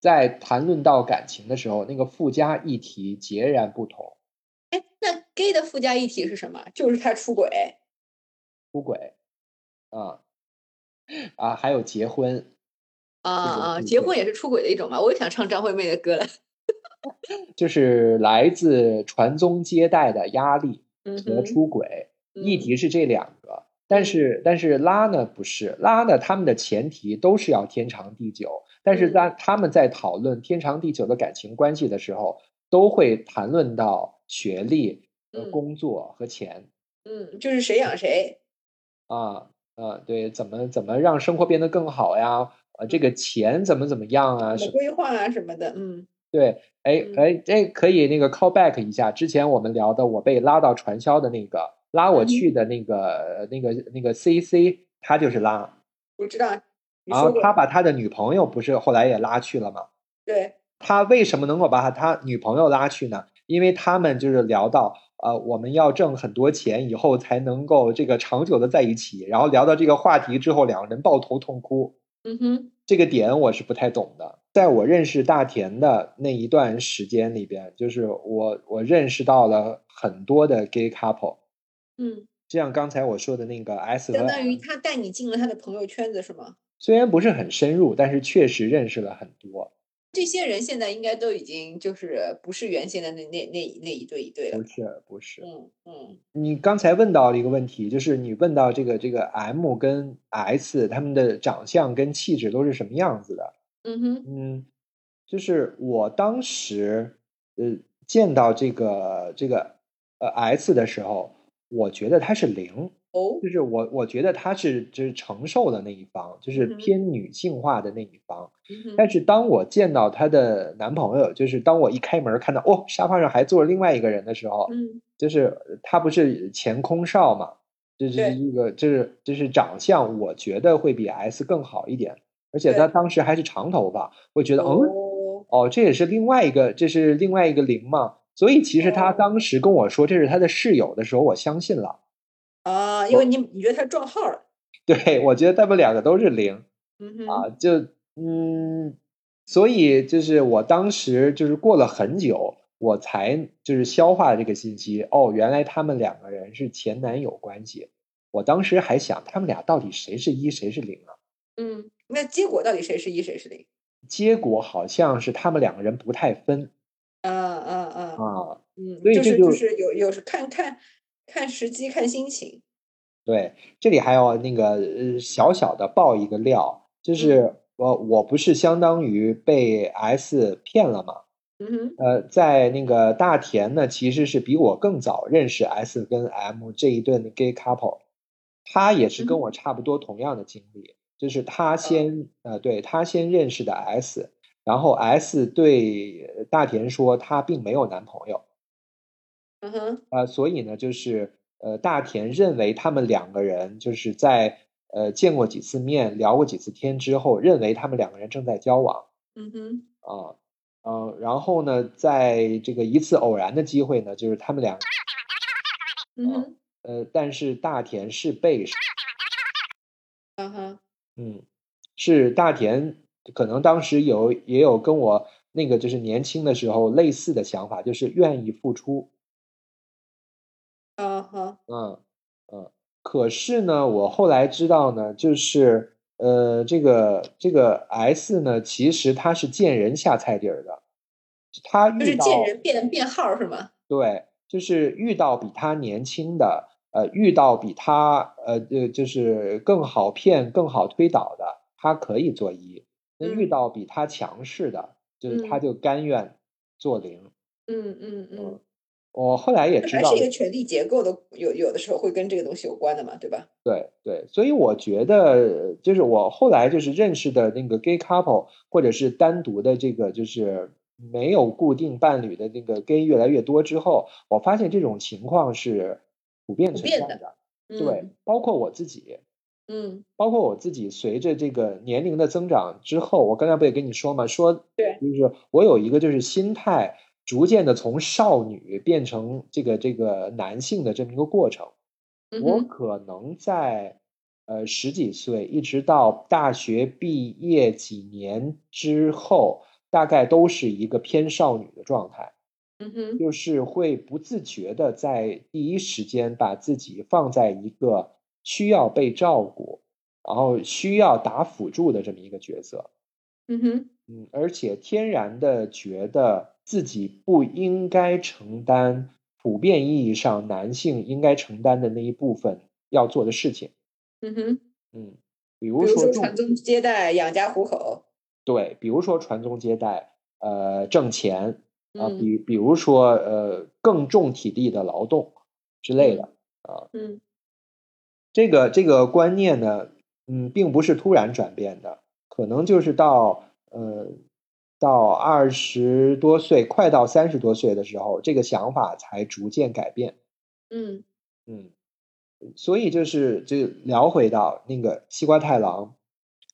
在谈论到感情的时候，那个附加议题截然不同。哎，那 gay 的附加议题是什么？就是他出轨。出轨，啊啊，还有结婚，啊啊，这个是对结婚也是出轨的一种嘛？我也想唱张惠妹的歌了。就是来自传宗接代的压力嗯和，出轨，议嗯题是这两个。但是但是拉呢不是拉呢，他们的前提都是要天长地久。但是嗯在他们在讨论天长地久的感情关系的时候，都会谈论到学历、工作和钱嗯，就是谁养谁。啊啊，对，怎么怎么让生活变得更好呀？呃，这个钱怎么怎么样啊？规划啊什么的，嗯对，哎嗯哎哎，可以那个 call back 一下之前我们聊的，我被拉到传销的那个拉我嗯去的那个那个那个 CC，他就是拉，我知道，然后，他把他的女朋友不是后来也拉去了吗？对，他为什么能够把他女朋友拉去呢？因为他们就是聊到，呃，我们要挣很多钱以后才能够这个长久的在一起，然后聊到这个话题之后，两个人抱头痛哭。嗯哼，这个点我是不太懂的。在我认识大田的那一段时间里边，就是我我认识到了很多的 gay couple，嗯，就像刚才我说的那个 S 相当于他带你进了他的朋友圈子是吗？虽然不是很深入，但是确实认识了很多。这些人现在应该都已经就是不是原先的那那那那一对一对了不。是不是，嗯嗯你刚才问到了一个问题，就是你问到这个这个 M 跟 S 他们的长相跟气质都是什么样子的？嗯哼。嗯，就是我当时呃见到这个这个呃 S 的时候，我觉得他是零，哦。就是我我觉得他是就是承受的那一方，就是偏女性化的那一方。嗯。但是当我见到她的男朋友，就是当我一开门看到哦沙发上还坐着另外一个人的时候，嗯。就是他不是前空少嘛，就是一个就是就是长相，我觉得会比 S 更好一点，而且他当时还是长头发，我觉得嗯哦哦这也是另外一个这是另外一个零嘛，所以其实他哦当时跟我说这是他的室友的时候，我相信了，啊，因为你你觉得他撞号了。对我觉得他们两个都是零嗯哼啊，就嗯，所以就是我当时就是过了很久。我才就是消化这个信息哦，原来他们两个人是前男友关系。我当时还想，他们俩到底谁是一，谁是零啊？嗯，那结果到底谁是一谁是零？结果好像是他们两个人不太分啊啊啊，啊。嗯，所以这就就是就是有有时看看看时机看心情。对，这里还有那个呃小小的爆一个料，就是我我不是相当于被 S 骗了吗？嗯哼呃，在那个大田呢，其实是比我更早认识 S 跟 M 这一对的 gay couple，他也是跟嗯我差不多同样的经历，就是他先呃，对他先认识的 S，然后 S 对大田说他并没有男朋友，嗯哼。呃，所以呢，就是呃，大田认为他们两个人就是在呃见过几次面、聊过几次天之后，认为他们两个人正在交往。嗯哼。啊嗯，然后呢，在这个一次偶然的机会呢，就是他们俩，嗯哼，呃，但是大田是被，嗯哼，嗯，是大田，可能当时有也有跟我那个就是年轻的时候类似的想法，就是愿意付出，嗯好，嗯嗯，可是呢，我后来知道呢，就是呃，这个这个 S 呢，其实他是见人下菜碟儿的，他遇到就是见人变变号是吗？对，就是遇到比他年轻的，呃，遇到比他呃呃，就是更好骗、更好推导的，他可以做一；那遇嗯到比他强势的，就是他嗯就甘愿做零。嗯嗯嗯，我后来也知道这还是一，个权力结构的，有有的时候会跟这个东西有关的嘛，对吧？对对，所以我觉得，就是我后来就是认识的那个 gay couple，或者是单独的这个就是没有固定伴侣的那个 gay 越来越多之后，我发现这种情况是普遍存在的。对嗯，包括我自己，嗯包括我自己，随着这个年龄的增长之后，我刚才不也跟你说嘛，说对就是我有一个就是心态逐渐的从少女变成这个这个男性的这么一个过程。我可能在呃十几岁，一直到大学毕业几年之后，大概都是一个偏少女的状态。嗯哼。就是会不自觉的在第一时间把自己放在一个需要被照顾，然后需要打辅助的这么一个角色，嗯哼。嗯，而且天然的觉得自己不应该承担普遍意义上男性应该承担的那一部分要做的事情，嗯哼，嗯，比如说传宗接代、养家糊口，对，比如说传宗接代，呃，挣钱啊，嗯比比如说呃更重体力的劳动之类的啊。嗯这个这个观念呢，嗯，并不是突然转变的，可能就是到呃到二十多岁，快到三十多岁的时候，这个想法才逐渐改变。嗯嗯，所以就是就聊回到那个西瓜太郎，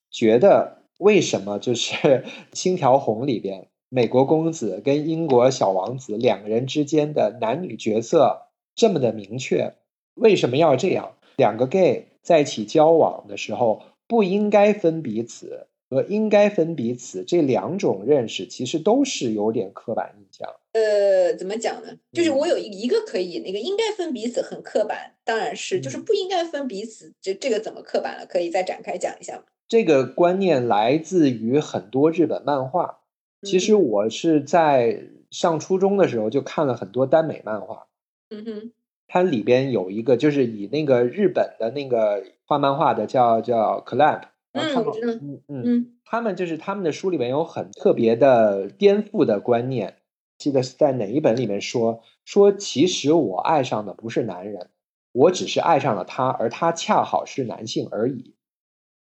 觉得为什么就是 《青条红》里边美国公子跟英国小王子两个人之间的男女角色这么的明确，为什么要这样？两个 gay 在一起交往的时候，不应该分彼此和应该分彼此这两种认识，其实都是有点刻板印象。呃，怎么讲呢？就是嗯我有一一个可以，那个应该分彼此很刻板，当然是，就是嗯不应该分彼此，这这个怎么刻板了？可以再展开讲一下吗？这个观念来自于很多日本漫画。其实嗯我是在上初中的时候就看了很多耽美漫画，嗯哼它里边有一个就是以那个日本的那个画漫画的叫叫们嗯我知道嗯嗯，嗯他们就是他们的书里面有很特别的颠覆的观念，记得是在哪一本里面说说其实我爱上的不是男人，我只是爱上了他，而他恰好是男性而已。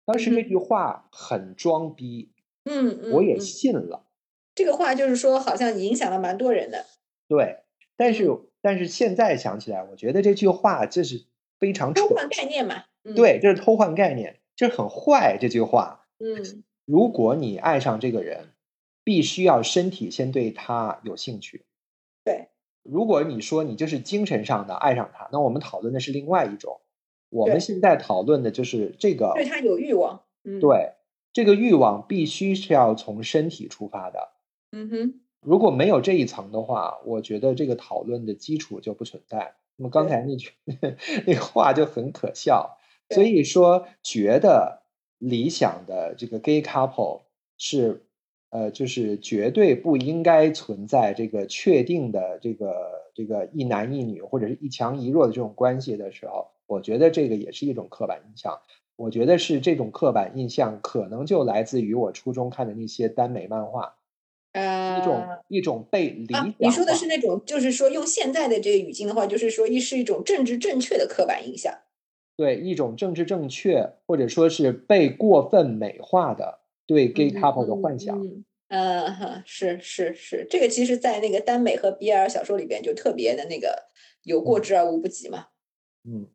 当时这句话很装逼，嗯嗯，我也嗯信了。这个话就是说，好像影响了蛮多人的。对，但是、嗯但是现在想起来，我觉得这句话这是非常，偷换概念嘛。嗯、，对，这是偷换概念，这很坏。这句话，嗯如果你爱上这个人，必须要身体先对他有兴趣。对，如果你说你就是精神上的爱上他，那我们讨论的是另外一种。我们现在讨论的就是这个，对他有欲望。嗯，，对这个欲望必须是要从身体出发的。嗯哼，如果没有这一层的话，我觉得这个讨论的基础就不存在。那么刚才那句 那个话就很可笑，所以说觉得理想的这个 gay couple 是呃，就是绝对不应该存在这个确定的这个这个一男一女或者是一强一弱的这种关系的时候，我觉得这个也是一种刻板印象。我觉得是这种刻板印象可能就来自于我初中看的那些耽美漫画。啊一种一种被理想啊。，你说的是那种，就是说用现在的这个语境的话，就是说一是一种政治正确的刻板印象。对一种政治正确，或者说是被过分美化的对 gay 嗯 couple 的幻想。嗯是是是，这个其实，在那个耽美和 BL 小说里边就特别的那个有过之而无不及嘛。嗯，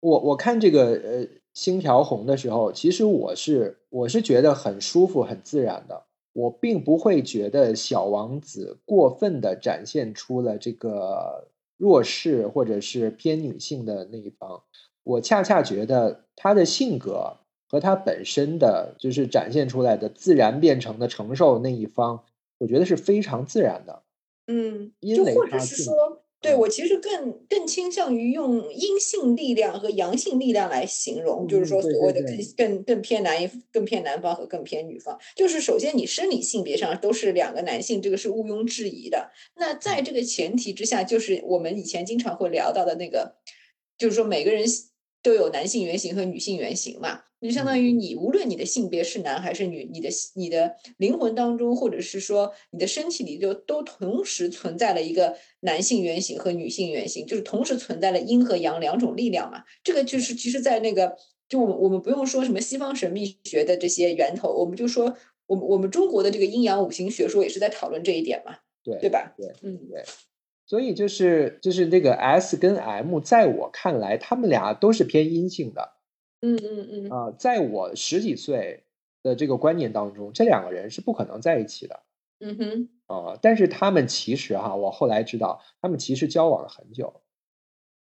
我我看这个呃星条红的时候，其实我是我是觉得很舒服、很自然的。我并不会觉得小王子过分的展现出了这个弱势或者是偏女性的那一方，我恰恰觉得他的性格和他本身的就是展现出来的自然变成的承受那一方，我觉得是非常自然的。嗯，因为或者他是说，对嗯我其实更更倾向于用阴性力量和阳性力量来形容，就是说所谓的更更更偏男一更偏男方和更偏女方。就是首先你生理性别上都是两个男性，这个是毋庸置疑的。那嗯在这个前提之下，就是我们以前经常会聊到的那个，就是说每个人都有男性原型和女性原型嘛。就相嗯当于你无论你的性别是男还是女，你的你的灵魂当中，或者是说你的身体里就都同时存在了一个男性原型和女性原型，就是同时存在了阴和阳两种力量嘛。这个就是其实，在那个就我们我们不用说什么西方神秘学的这些源头，我们就说我们我们中国的这个阴阳五行学说也是在讨论这一点嘛，对对吧？对嗯所以就是就是那个 S 跟 M，在我看来，他们俩都是偏阴性的嗯嗯嗯啊、在我十几岁的这个观念当中，这两个人是不可能在一起的嗯哼啊、但是他们其实哈，我后来知道，他们其实交往了很久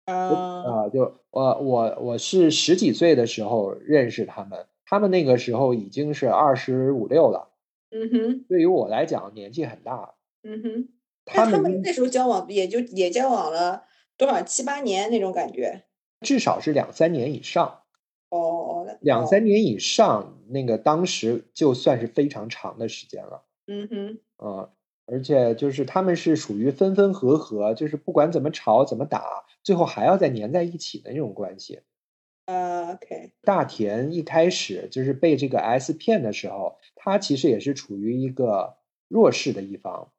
啊啊、就我我我是十几岁的时候认识他们，他们那个时候已经是二十五六了，嗯哼对于我来讲年纪很大。嗯哼。那他们那时候交往也就也交往了多少七八年那种感觉。至少是两三年以上。哦，那两哦三年以上，那个当时就算是非常长的时间了，嗯哼啊、而且就是他们是属于分分合合，就是不管怎么吵怎么打，最后还要再粘在一起的那种关系。啊，OK，大田一开始就是被这个 S 骗的时候，他其实也是处于一个弱势的一方。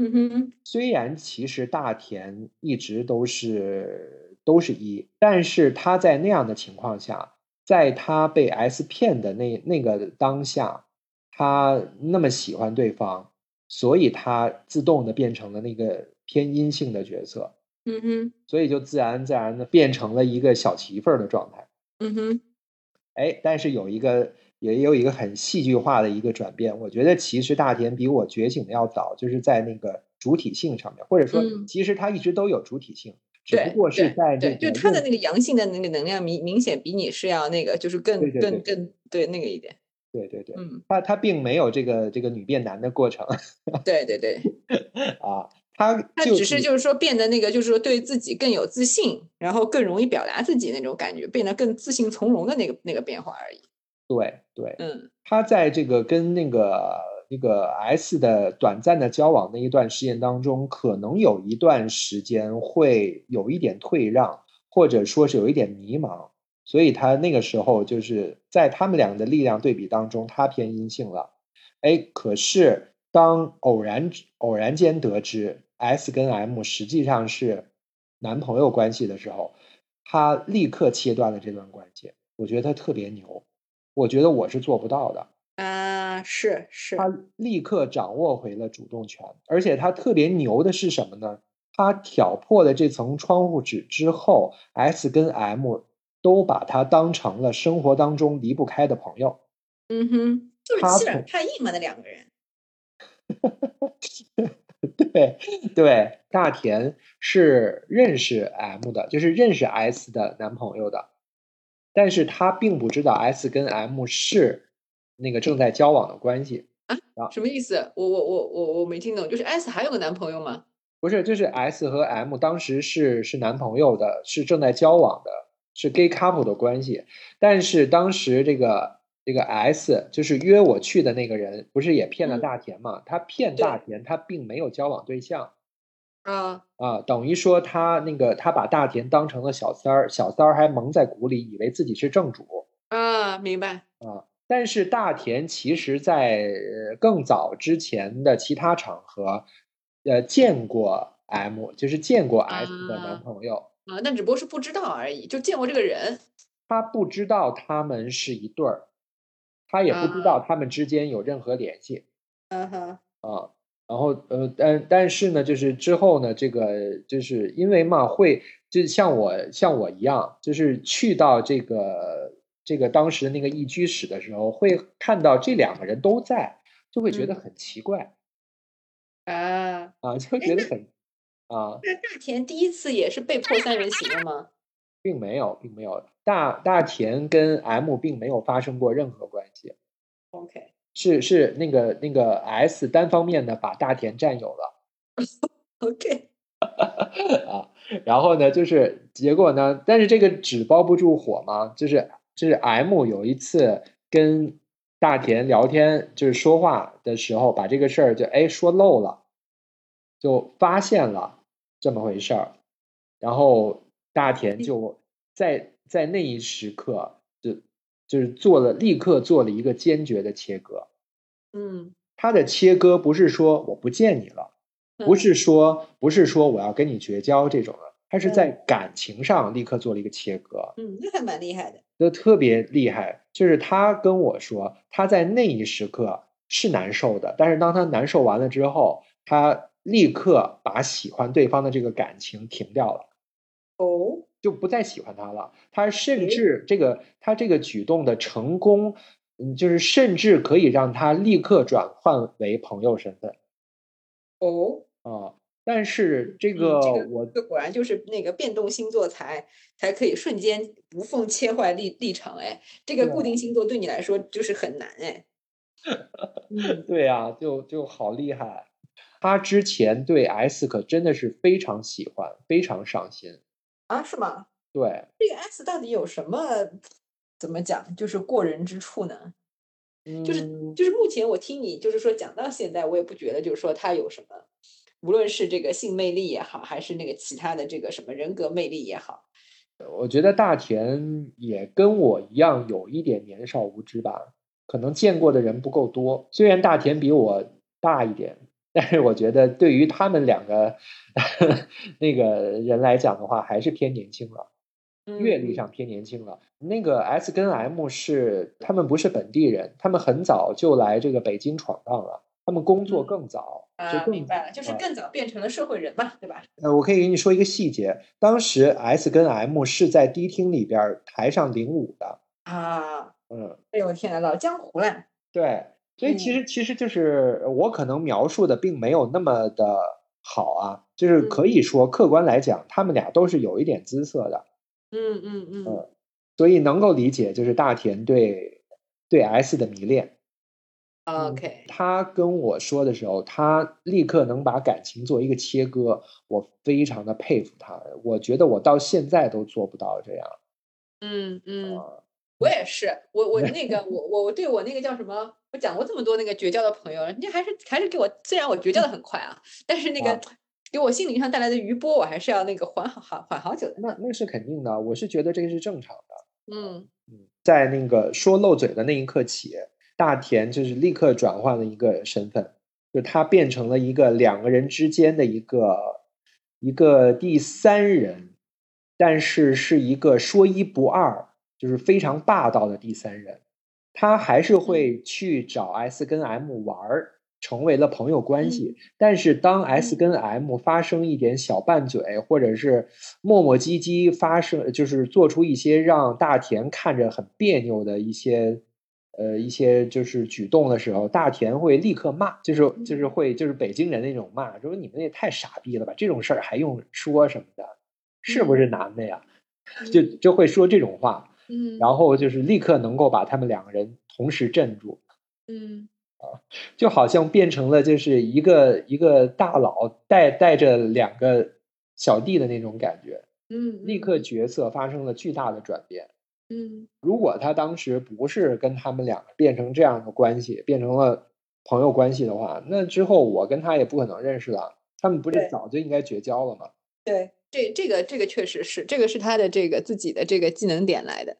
嗯哼。虽然其实大田一直都是都是一，但是他在那样的情况下，在他被 S 骗的那那个当下，他那么喜欢对方，所以他自动的变成了那个偏阴性的角色，嗯哼。所以就自然自然的变成了一个小媳妇儿的状态。嗯哼。哎，但是有一个也有一个很戏剧化的一个转变，我觉得其实大田比我觉醒的要早，就是在那个主体性上面，或者说嗯。其实他一直都有主体性，只不过是在这个就他的那个阳性的那个能量明明显比你是要那个，就是更对对更对。更对那个一点。对对对，嗯，他他并没有这个这个女变男的过程。对 对对，啊，他他只是就是说变得那个，就是说对自己更有自信，然后更容易表达自己那种感觉，变得更自信从容的那个那个变化而已。对对，嗯他在这个跟那个那个 S 的短暂的交往那一段时间当中，可能有一段时间会有一点退让，或者说是有一点迷茫，所以他那个时候就是在他们俩的力量对比当中，他偏阴性了。哎，可是当偶然偶然间得知 S 跟 M 实际上是男朋友关系的时候，他立刻切断了这段关系。我觉得他特别牛，我觉得我是做不到的。啊，是是，他立刻掌握回了主动权，而且他特别牛的是什么呢？他挑破了这层窗户纸之后，S 跟 M 都把他当成了生活当中离不开的朋友。嗯哼，就是欺软怕硬嘛，那两个人。对对，大田是认识 M 的，就是认识 S 的男朋友的，但是他并不知道 S 跟 M 是那个正在交往的关系啊。什么意思？我我我我我没听懂，就是 S 还有个男朋友吗？不是，就是 S 和 M 当时是是男朋友的，是正在交往的，是 gay couple 的关系。但是当时这个这个 S 就是约我去的那个人，不是也骗了嗯大田嘛？他骗大田，他并没有交往对象啊，啊，等于说他那个他把大田当成了小三儿，小三儿还蒙在鼓里，以为自己是正主。啊，明白。啊，但是大田其实在呃更早之前的其他场合，呃，见过 M，就是见过 S 的啊男朋友，啊，那只不过是不知道而已，就见过这个人。他不知道他们是一对儿，他也不知道他们之间有任何联系嗯哼，啊。然后呃，但但是呢，就是之后呢，这个就是因为嘛，会就像我像我一样，就是去到这个这个当时的那个一居室的时候，会看到这两个人都在。就会觉得嗯很奇怪啊，啊，就觉得很啊，那大田第一次也是被迫三人行了吗？并没有，并没有，大大田跟 M 并没有发生过任何关系，OK，是是那个那个 S 单方面的把大田占有了。OK，啊，然后呢，就是结果呢，但是这个纸包不住火嘛，就是就是 M 有一次跟大田聊天，就是说话的时候，把这个事儿就哎说漏了，就发现了这么回事儿，然后大田就在在那一时刻就就是做了立刻做了一个坚决的切割，嗯，他的切割不是说我不见你了。不嗯是说不是说我要跟你绝交这种的，他是在嗯感情上立刻做了一个切割，嗯，那还蛮厉害的。就特别厉害。就是他跟我说，他在那一时刻是难受的，但是当他难受完了之后，他立刻把喜欢对方的这个感情停掉了。哦，就不再喜欢他了。他甚至这个他这个举动的成功，嗯，就是甚至可以让他立刻转换为朋友身份哦，啊。但是这嗯个这个我这果然就是那个变动星座才才可以瞬间无缝切换立立场哎，这个固定星座对你来说就是很难哎。嗯 对呀、就就好厉害。他之前对 S 可真的是非常喜欢，非常上心。啊，是吗？对，这个 S 到底有什么怎么讲，就是过人之处呢？就是嗯就是目前我听你就是说讲到现在，我也不觉得就是说他有什么，无论是这个性魅力也好，还是那个其他的这个什么人格魅力也好，我觉得大田也跟我一样有一点年少无知吧，可能见过的人不够多。虽然大田比我大一点，但是我觉得对于他们两个 那个人来讲的话，还是偏年轻了。阅历嗯上偏年轻了。那个 S 跟 M 是他们不是本地人，他们很早就来这个北京闯荡了，他们工作嗯更早，就啊，更明白了，就是啊更早变成了社会人嘛，对吧？呃，我可以给你说一个细节，当时 S 跟 M 是在迪厅里边儿台上领舞的，啊，嗯，哎呦我天呐，老江湖了，对，所以其嗯实其实就是我可能描述的并没有那么的好啊，就是可以说客观来讲，他们俩都是有一点姿色的。嗯嗯嗯嗯所以能够理解，就是大田对对 S 的迷恋。，OK，他跟我说的时候，他立刻能把感情做一个切割，我非常的佩服他。我觉得我到现在都做不到这样。嗯嗯。啊我也是，我我那个我我我对我那个叫什么，我讲过这么多那个绝交的朋友，人家还是还是给我，虽然我绝交的很快啊，但是那个啊给我心灵上带来的余波，我还是要那个缓好好缓好久的。那那是肯定的，我是觉得这个是正常的。嗯在那个说漏嘴的那一刻起，大田就是立刻转换了一个身份，就他变成了一个两个人之间的一个一个第三人，但是是一个说一不二，就是非常霸道的第三人。他还是会去找 S 跟 M 玩儿，成为了朋友关系。但是当 S 嗯跟 M 发生一点小拌嘴，或者是磨磨唧唧发生，就是做出一些让大田看着很别扭的一些，呃，一些就是举动的时候，大田会立刻骂，就是就是会就是北京人那种骂，说你们也太傻逼了吧，这种事儿还用说什么的，是不是男的呀？就就会说这种话。嗯，然后就是立刻能够把他们两个人同时镇住，嗯啊就好像变成了就是一个一个大佬带带着两个小弟的那种感觉，嗯，立刻角色发生了巨大的转变。嗯如果他当时不是跟他们两个变成这样的关系，变成了朋友关系的话，那之后我跟他也不可能认识了。他们不是早就应该绝交了吗？对，这这个这个确实是，这个是他的这个自己的这个技能点来的。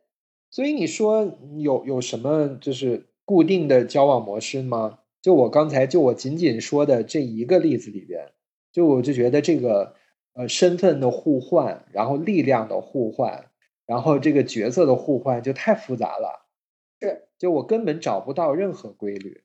所以你说有有什么就是固定的交往模式吗？就我刚才就我仅仅说的这一个例子里边，就我就觉得这个呃身份的互换，然后力量的互换，然后这个角色的互换就太复杂了。是，就我根本找不到任何规律，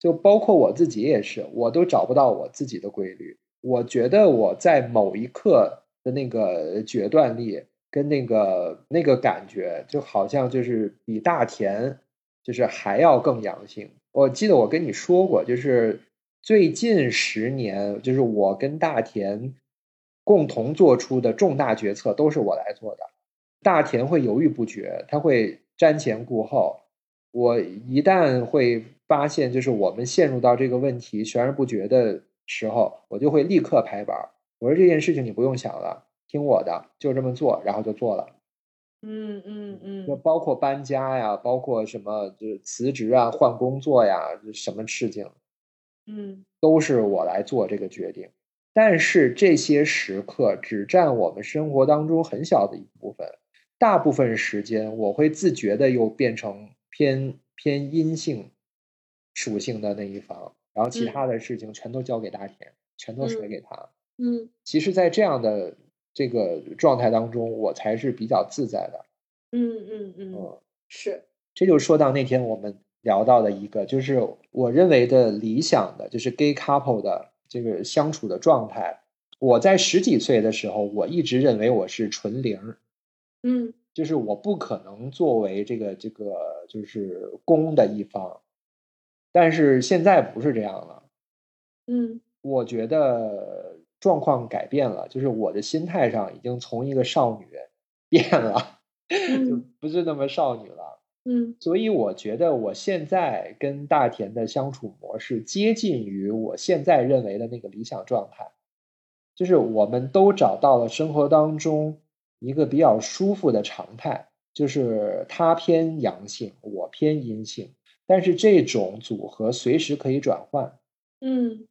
就包括我自己也是，我都找不到我自己的规律。我觉得我在某一刻的那个决断力跟那个那个感觉，就好像就是比大田就是还要更阳性，我记得我跟你说过，就是最近十年，就是我跟大田共同做出的重大决策都是我来做的。大田会犹豫不决，他会瞻前顾后。我一旦会发现，就是我们陷入到这个问题悬而不决的时候，我就会立刻拍板。我说这件事情你不用想了，听我的，就这么做，然后就做了。嗯嗯嗯，就包括搬家呀，包括什么，就是辞职啊、换工作呀，什么事情，嗯都是我来做这个决定。但是这些时刻只占我们生活当中很小的一部分，大部分时间我会自觉的又变成偏偏阴性属性的那一方，然后其嗯他的事情全都交给大田，全都甩嗯给他。嗯其实，在这样的这个状态当中，我才是比较自在的。嗯嗯嗯，嗯，是，这就说到那天我们聊到的一个，就是我认为的理想的，就是 gay couple 的这个相处的状态。我在十几岁的时候，我一直认为我是纯零，嗯就是我不可能作为这个这个就是公的一方。但是现在不是这样了，嗯。我觉得状况改变了，就是我的心态上已经从一个少女 变了，就嗯。不是那么少女了。嗯。所以我觉得我现在跟大田的相处模式接近于我现在认为的那个理想状态，就是我们都找到了生活当中一个比较舒服的常态，就是他偏阳性，我偏阴性，但是这种组合随时可以转换，嗯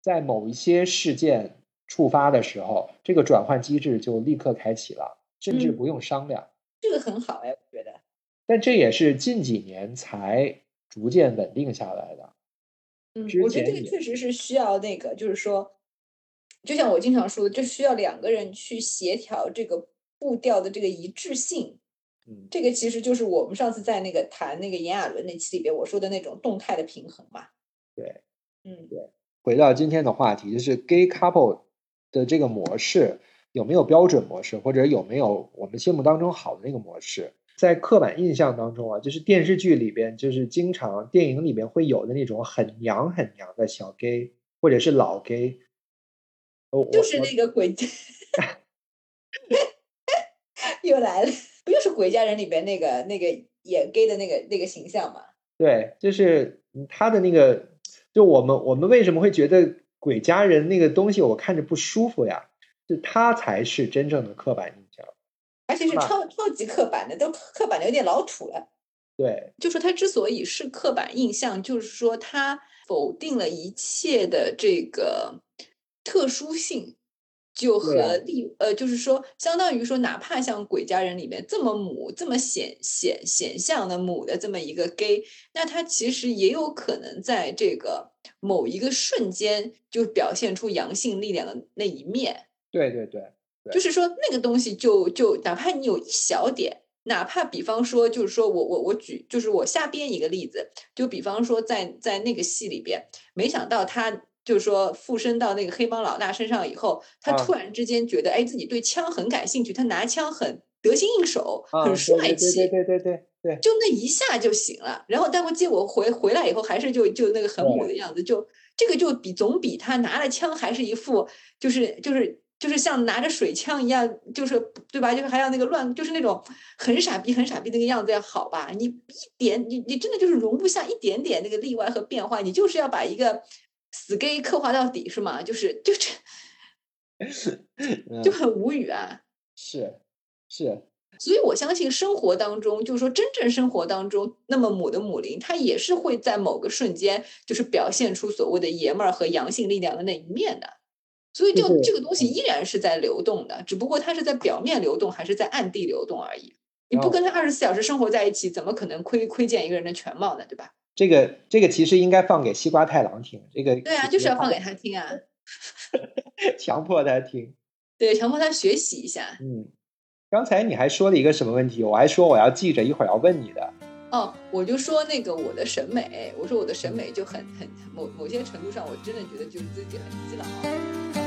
在某一些事件触发的时候，这个转换机制就立刻开启了，甚至嗯不用商量。这个很好哎，我觉得。但这也是近几年才逐渐稳定下来的。嗯之，我觉得这个确实是需要那个，就是说，就像我经常说的，就需要两个人去协调这个步调的这个一致性。嗯，这个其实就是我们上次在那个谈那个炎亚纶那期里边我说的那种动态的平衡嘛。对。嗯对回到今天的话题，就是 gay couple 的这个模式有没有标准模式，或者有没有我们心目当中好的那个模式？在刻板印象当中啊，就是电视剧里边，就是经常电影里边会有的那种很娘很娘的小 gay，或者是老 gay。我就是那个鬼，又来了，不就是《鬼家人》里边那个那个演 gay 的那个那个形象吗？对，就是嗯他的那个，就我们我们为什么会觉得鬼家人那个东西我看着不舒服呀？就他才是真正的刻板印象。而且是超超级刻板的，都刻板的有点老土了。对，就说他之所以是刻板印象，就是说他否定了一切的这个特殊性，就和例呃，就是说，相当于说，哪怕像《鬼家人》里面这么母、这么显显显象的母的这么一个 gay，那他其实也有可能在这个某一个瞬间就表现出阳性力量的那一面。对对对，对就是说那个东西就就哪怕你有一小点，哪怕比方说就是说我我我举就是我瞎编一个例子，就比方说在在那个戏里边，没想到他就是说附身到那个黑帮老大身上以后，他啊突然之间觉得哎自己对枪很感兴趣，他拿枪很得心应手，啊，很帅气。对对对对对就那一下就行了，然后待会结果回回来以后还是就就那个很母的样子，就这个就比总比他拿了枪还是一副就是就是就是像拿着水枪一样，就是对吧？就是还要那个乱，就是那种很傻逼很傻逼那个样子要好吧？你一点你你真的就是容不下一点点那个例外和变化，你就是要把一个死 gay 刻画到底是吗？就是就这 嗯就很无语啊。是是，所以我相信生活当中，就是说真正生活当中，那么母的母灵，它也是会在某个瞬间，就是表现出所谓的爷们儿和阳性力量的那一面的。所以就就这个东西依然是在流动的，只不过它是在表面流动，还是在暗地流动而已。你不哦跟他二十四小时生活在一起，怎么可能窥窥见一个人的全貌呢？对吧？这个这个其实应该放给西瓜太郎听，这个对啊，就是要放给他听啊，强迫他听。对，强迫他学习一下。嗯，刚才你还说了一个什么问题？我还说我要记着，一会儿要问你的。哦，我就说那个我的审美，我说我的审美就很很某某些程度上，我真的觉得就是自己很基佬。